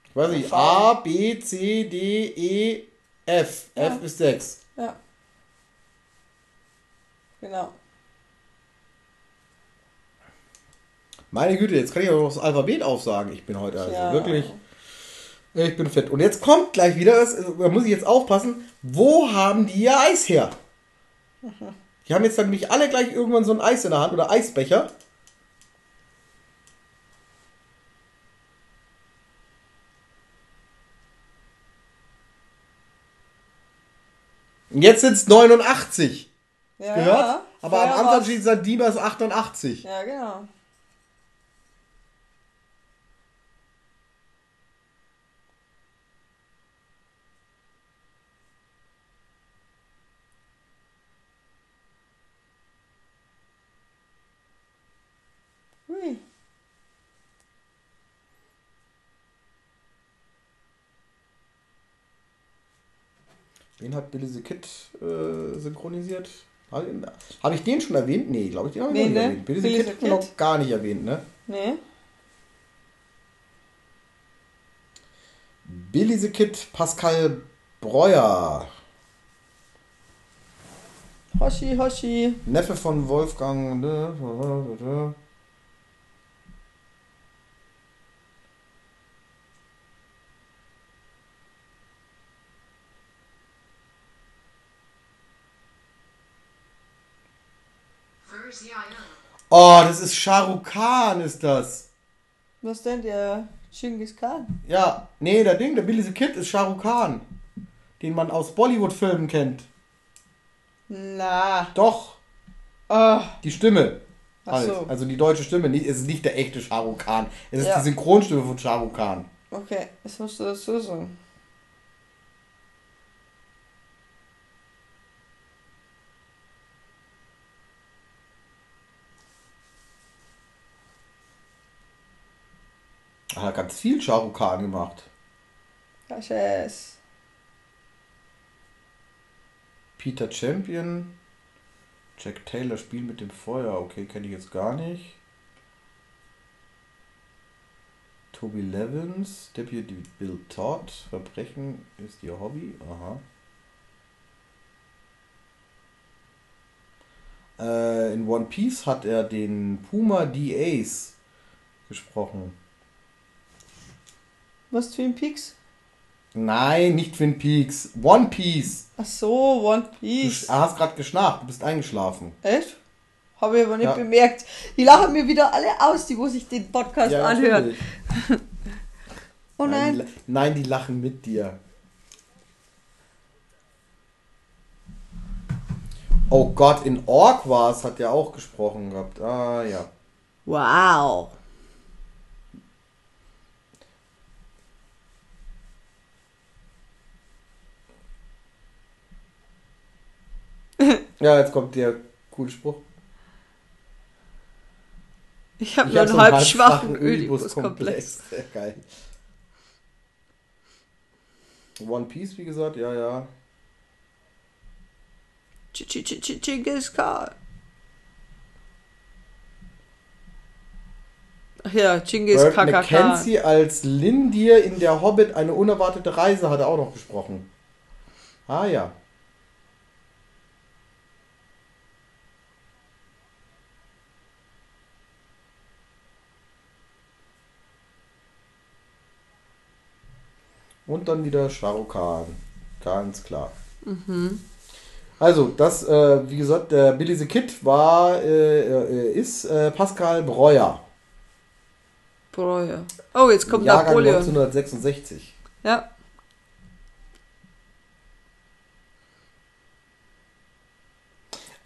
Ich weiß nicht. A, B, C, D, E, F. Ja. F ist 6. Ja. Genau. Meine Güte, jetzt kann ich auch noch das Alphabet aufsagen. Ich bin heute also Ja. wirklich. Ich bin fett. Und jetzt kommt gleich wieder, das, da muss ich jetzt aufpassen, wo haben die ihr Eis her? Die haben jetzt dann nämlich alle gleich irgendwann so ein Eis in der Hand oder Eisbecher. Und jetzt sind es 89. Ja, Gehört? ja. Aber am Anfang steht Diebers 88. Ja, genau. Wen hat Billy the Kid äh, synchronisiert? Habe hab ich den schon erwähnt? Nee, glaube ich, den habe ich Nee, noch nicht ne? erwähnt. Billy, Billy the Kid Kid? noch gar nicht erwähnt, ne? Nee. Billy the Kid, Pascal Breuer. Hoshi, Hoshi. Neffe von Wolfgang. Ne? Oh, das ist Shah Rukh Khan, ist das. Was denn der Genghis Khan? Ja, nee, der Ding, der Billy the Kid ist Shah Rukh Khan. Den man aus Bollywood-Filmen kennt. Na. Doch, Ah. die Stimme. Halt. so. Also die deutsche Stimme, es ist nicht der echte Shah Rukh Khan. Es ist Ja. die Synchronstimme von Shah Rukh Khan. Okay, was musst du dazu sagen? Er hat ganz viel Khan gemacht. Scheiß. Peter Champion. Jack Taylor spielt mit dem Feuer. Okay, kenne ich jetzt gar nicht. Toby Levins, Deputy Bill Todd. Verbrechen ist ihr Hobby. Aha. Äh, in One Piece hat er den Puma D. Ace gesprochen. Was Twin Peaks? Nein, nicht Twin Peaks. One Piece. Ach so, One Du Piece. hast gerade geschnarcht, du bist eingeschlafen. Echt? Habe ich aber nicht Ja. bemerkt. Die lachen mir wieder alle aus, die wo sich den Podcast anhören. natürlich. Oh Die, nein. la- nein, die lachen mit dir. Oh Gott, in es, hat er auch gesprochen gehabt. Ah ja. Wow. Ja, jetzt kommt der coole Spruch. Ich habe nur hab einen einen halb schwachen Ödipus-Komplex. Geil. One Piece, wie gesagt, ja, ja. Ch- ch- ch- ch- Genghis Khan. Ach ja, Burt KKK. McKenzie als Lindir in der Hobbit eine unerwartete Reise hat er auch noch gesprochen. Ah ja. Und dann wieder Shah Rukh Khan. Ganz klar. Also, das, äh, wie gesagt, der Billy the Kid war, äh, äh, ist äh, Pascal Breuer. Breuer. Oh, jetzt kommt Jahrgang Napoleon. 1966. Ja.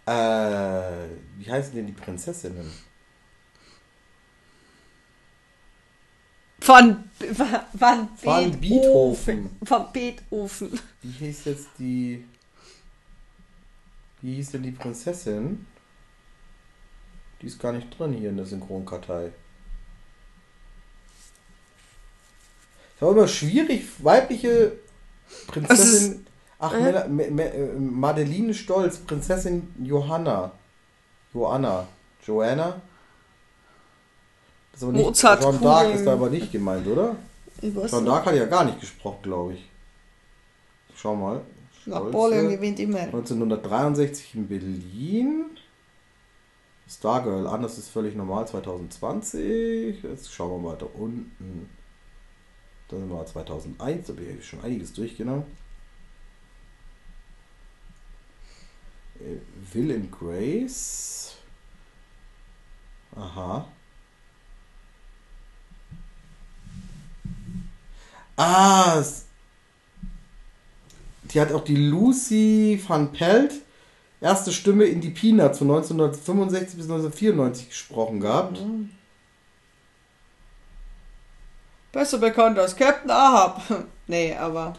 Äh, wie heißen denn die Prinzessinnen? Von, von, Van Beethoven. Von Beethoven. Wie hieß jetzt die. Wie hieß denn die Prinzessin? Die ist gar nicht drin hier in der Synchronkartei. Es war immer schwierig, weibliche Prinzessin. Ach, äh? Äh, Madeline Stolz, Prinzessin Johanna. Joanna. Joanna? Aber nicht, Mozart d'Arc Kugeln. ist da aber nicht gemeint, oder? Jeanne nicht. d'Arc hat ja gar nicht gesprochen, glaube ich. Schau mal. Napoleon gewinnt immer. 1963 in Berlin. Stargirl, anders ist völlig normal, 2020. Jetzt schauen wir weiter unten. Dann sind wir 2001, da habe ich schon einiges durchgenommen. Äh, Will and Grace. Aha. Ah, es- die hat auch die Lucy van Pelt, erste Stimme in die Peanuts von 1965 bis 1994 gesprochen gehabt. Besser bekannt als Captain Ahab. nee, aber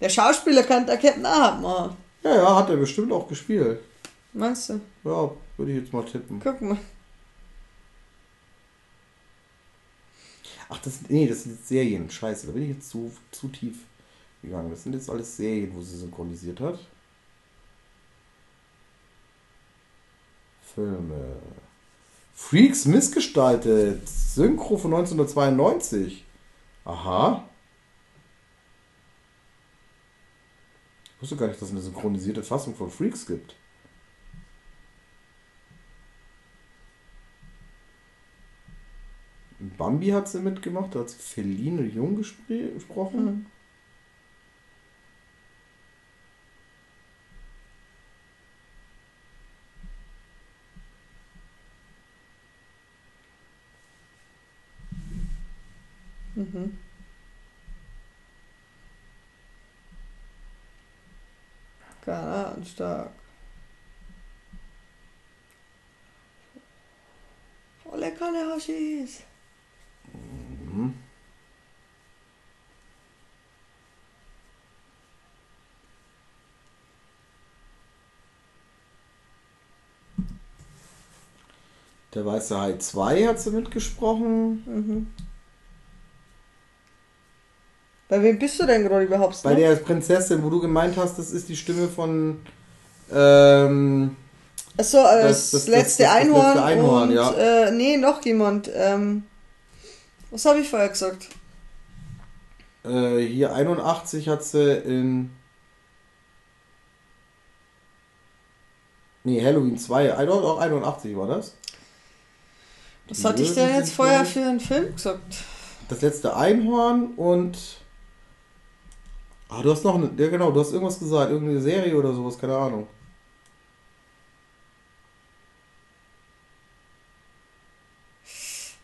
der Schauspieler kann der Captain Ahab machen. Ja, ja, hat er bestimmt auch gespielt. Meinst du? Ja, würde ich jetzt mal tippen. Guck mal. Ach, das, nee, das sind jetzt Serien. Scheiße, da bin ich jetzt zu, zu tief gegangen. Das sind jetzt alles Serien, wo sie synchronisiert hat. Filme. Freaks missgestaltet. Synchro von 1992. Aha. Ich wusste gar nicht, dass es eine synchronisierte Fassung von Freaks gibt. Bambi hat sie mitgemacht, da hat sie Feline Jung gespr- gesprochen. Mhm. Mhm. Stark. Volle Kanne Haschis. Der Weiße Hai 2 hat sie mitgesprochen. Mhm. Bei wem bist du denn gerade überhaupt? Bei noch? der Prinzessin, wo du gemeint hast, das ist die Stimme von. Ähm, Achso, äh, Das- das, das- letzte das- das Einhorn. letzte Einhorn, und, ja. Äh, nee, noch jemand. Ähm, was habe ich vorher gesagt? äh, hier 81 hat sie in. Nee, Halloween 2. Ein- Auch 81 war das. Was hatte ich denn jetzt vorher für einen Film gesagt? Das letzte Einhorn und. Ah, du hast noch eine. Ja, genau, du hast irgendwas gesagt. Irgendeine Serie oder sowas, keine Ahnung.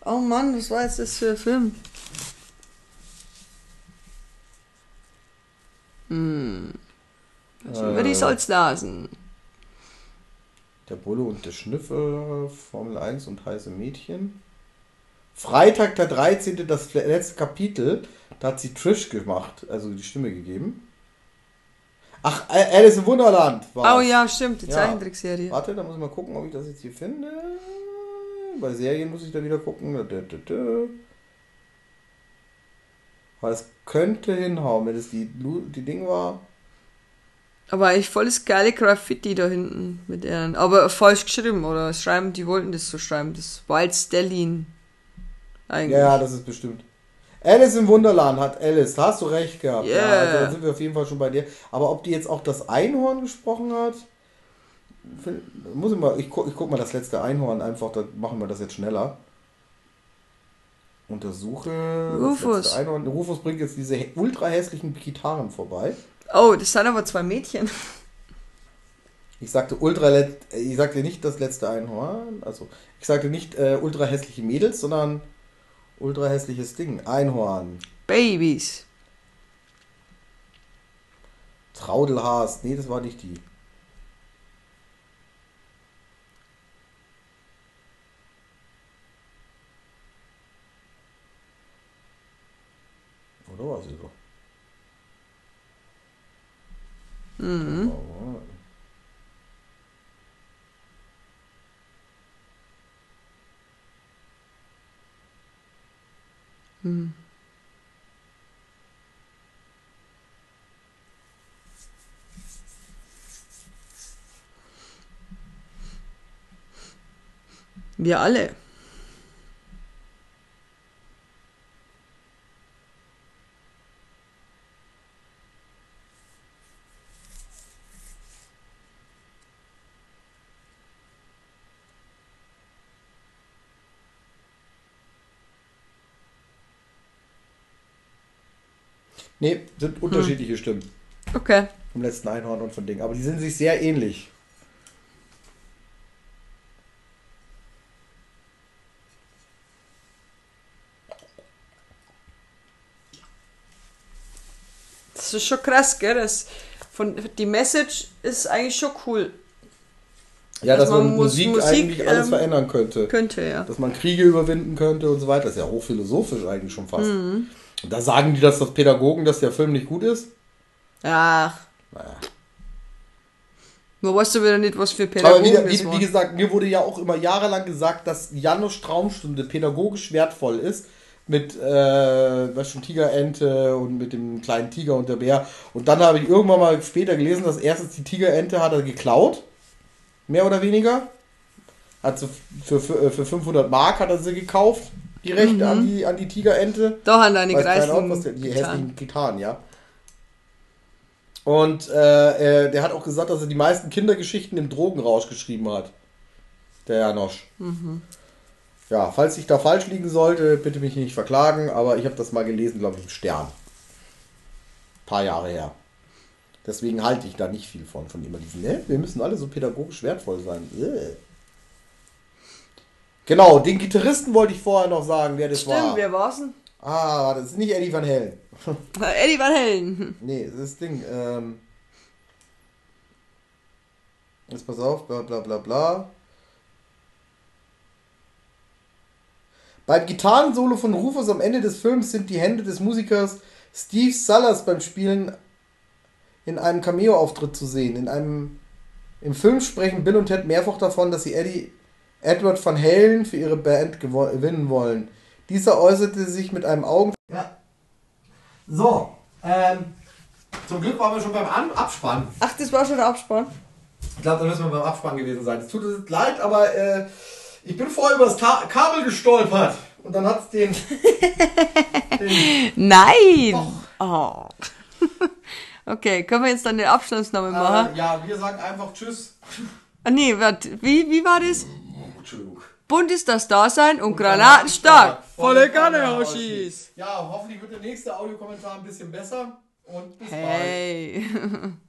Oh Mann, was war jetzt das für ein Film? Hm. Also über die Äh. Salznasen. Der Bulle und der Schnüffel, Formel 1 und heiße Mädchen. Freitag der 13. das letzte Kapitel. Da hat sie Trish gemacht, also die Stimme gegeben. Ach, äh, Alice im Wunderland war Oh ja, stimmt, die Ja. Zeichentrickserie. Warte, da muss ich mal gucken, ob ich das jetzt hier finde. Bei Serien muss ich da wieder gucken. Weil es könnte hinhauen, wenn es die, die Ding war. Aber eigentlich volles geile Graffiti da hinten mit deren. Aber falsch geschrieben, oder? Schreiben, die wollten das so schreiben. Das Wild Stallion. Eigentlich. Ja, ja, das ist bestimmt. Alice im Wunderland hat Alice, da hast du recht gehabt. Ja, Yeah. also da sind wir auf jeden Fall schon bei dir. Aber ob die jetzt auch das Einhorn gesprochen hat, muss ich mal, ich guck, ich guck mal das letzte Einhorn einfach, da machen wir das jetzt schneller. Untersuche. das Rufus. letzte Einhorn. Rufus bringt jetzt diese ultra hässlichen Gitarren vorbei. Oh, das sind aber zwei Mädchen. Ich sagte ultra, ich sagte nicht das letzte Einhorn, also ich sagte nicht äh, ultra hässliche Mädels, sondern ultra hässliches Ding. Einhorn. Babys. Traudelhaas. Nee, das war nicht die. Oder war sie so? Mhm. Mhm. Wir alle. Nee, sind unterschiedliche Stimmen. Okay. Vom letzten Einhorn und von Ding. Aber die sind sich sehr ähnlich. Das ist schon krass, gell? Das von, die Message ist eigentlich schon cool. Ja, dass Also man man Musik, Musik, eigentlich alles ähm, verändern könnte. Könnte, ja. Dass man Kriege überwinden könnte und so weiter. Das ist ja hochphilosophisch eigentlich schon fast. Mhm. Da sagen die, dass das Pädagogen, dass der Film nicht gut ist. Ach, Naja. man weißt du wieder nicht, was für Aber Pädagogen wie, das wie, wie waren. gesagt, mir wurde ja auch immer jahrelang gesagt, dass Janusz Traumstunde pädagogisch wertvoll ist. Mit, äh, was schon, Tigerente und mit dem kleinen Tiger und der Bär. Und dann habe ich irgendwann mal später gelesen, dass erstens die Tigerente hat er geklaut. Mehr oder weniger. Hat sie für, für, für 500 Mark hat er sie gekauft, die Rechte an, die, an die Tigerente. Da haben deine der, die getan. hässlichen Gitarren, ja. Und äh, äh, der hat auch gesagt, dass er die meisten Kindergeschichten im Drogenrausch geschrieben hat. Der Janosch. Ja, falls ich da falsch liegen sollte, bitte mich nicht verklagen, aber ich habe das mal gelesen, glaube ich, im Stern. paar Jahre her. Deswegen halte ich da nicht viel von, von immer diesen, ne? Wir müssen alle so pädagogisch wertvoll sein. Äh. Genau, den Gitarristen wollte ich vorher noch sagen, wer das Stimmt, war. wer war's denn? Ah, das ist nicht Eddie Van Halen. Eddie Van Halen. Nee, das ist das Ding. Ähm, jetzt pass auf, bla bla bla bla. Beim Gitarrensolo von Rufus am Ende des Films sind die Hände des Musikers Steve Salas beim Spielen in einem Cameo-Auftritt zu sehen. In einem im Film sprechen Bill und Ted mehrfach davon, dass sie Eddie Edward Van Halen für ihre Band gewinnen wollen. Dieser äußerte sich mit einem Augen. Ja. So, ähm, zum Glück waren wir schon beim An Abspann. Ach, das war schon der Abspann. Ich glaube, da müssen wir beim Abspann gewesen sein. Es tut uns leid, aber äh, ich bin vorher über das Kabel gestolpert. Und dann hat es den, den. Nein! Oh. Okay, können wir jetzt dann den Abschlussname machen? Äh, ja, wir sagen einfach Tschüss. Ah, nee, warte, wie, wie war das? Bunt ist das Dasein und Granaten stark. Volle Kanne, Hoshis. Ja, hoffentlich wird der nächste Audiokommentar ein bisschen besser. Und bis bald. Hey.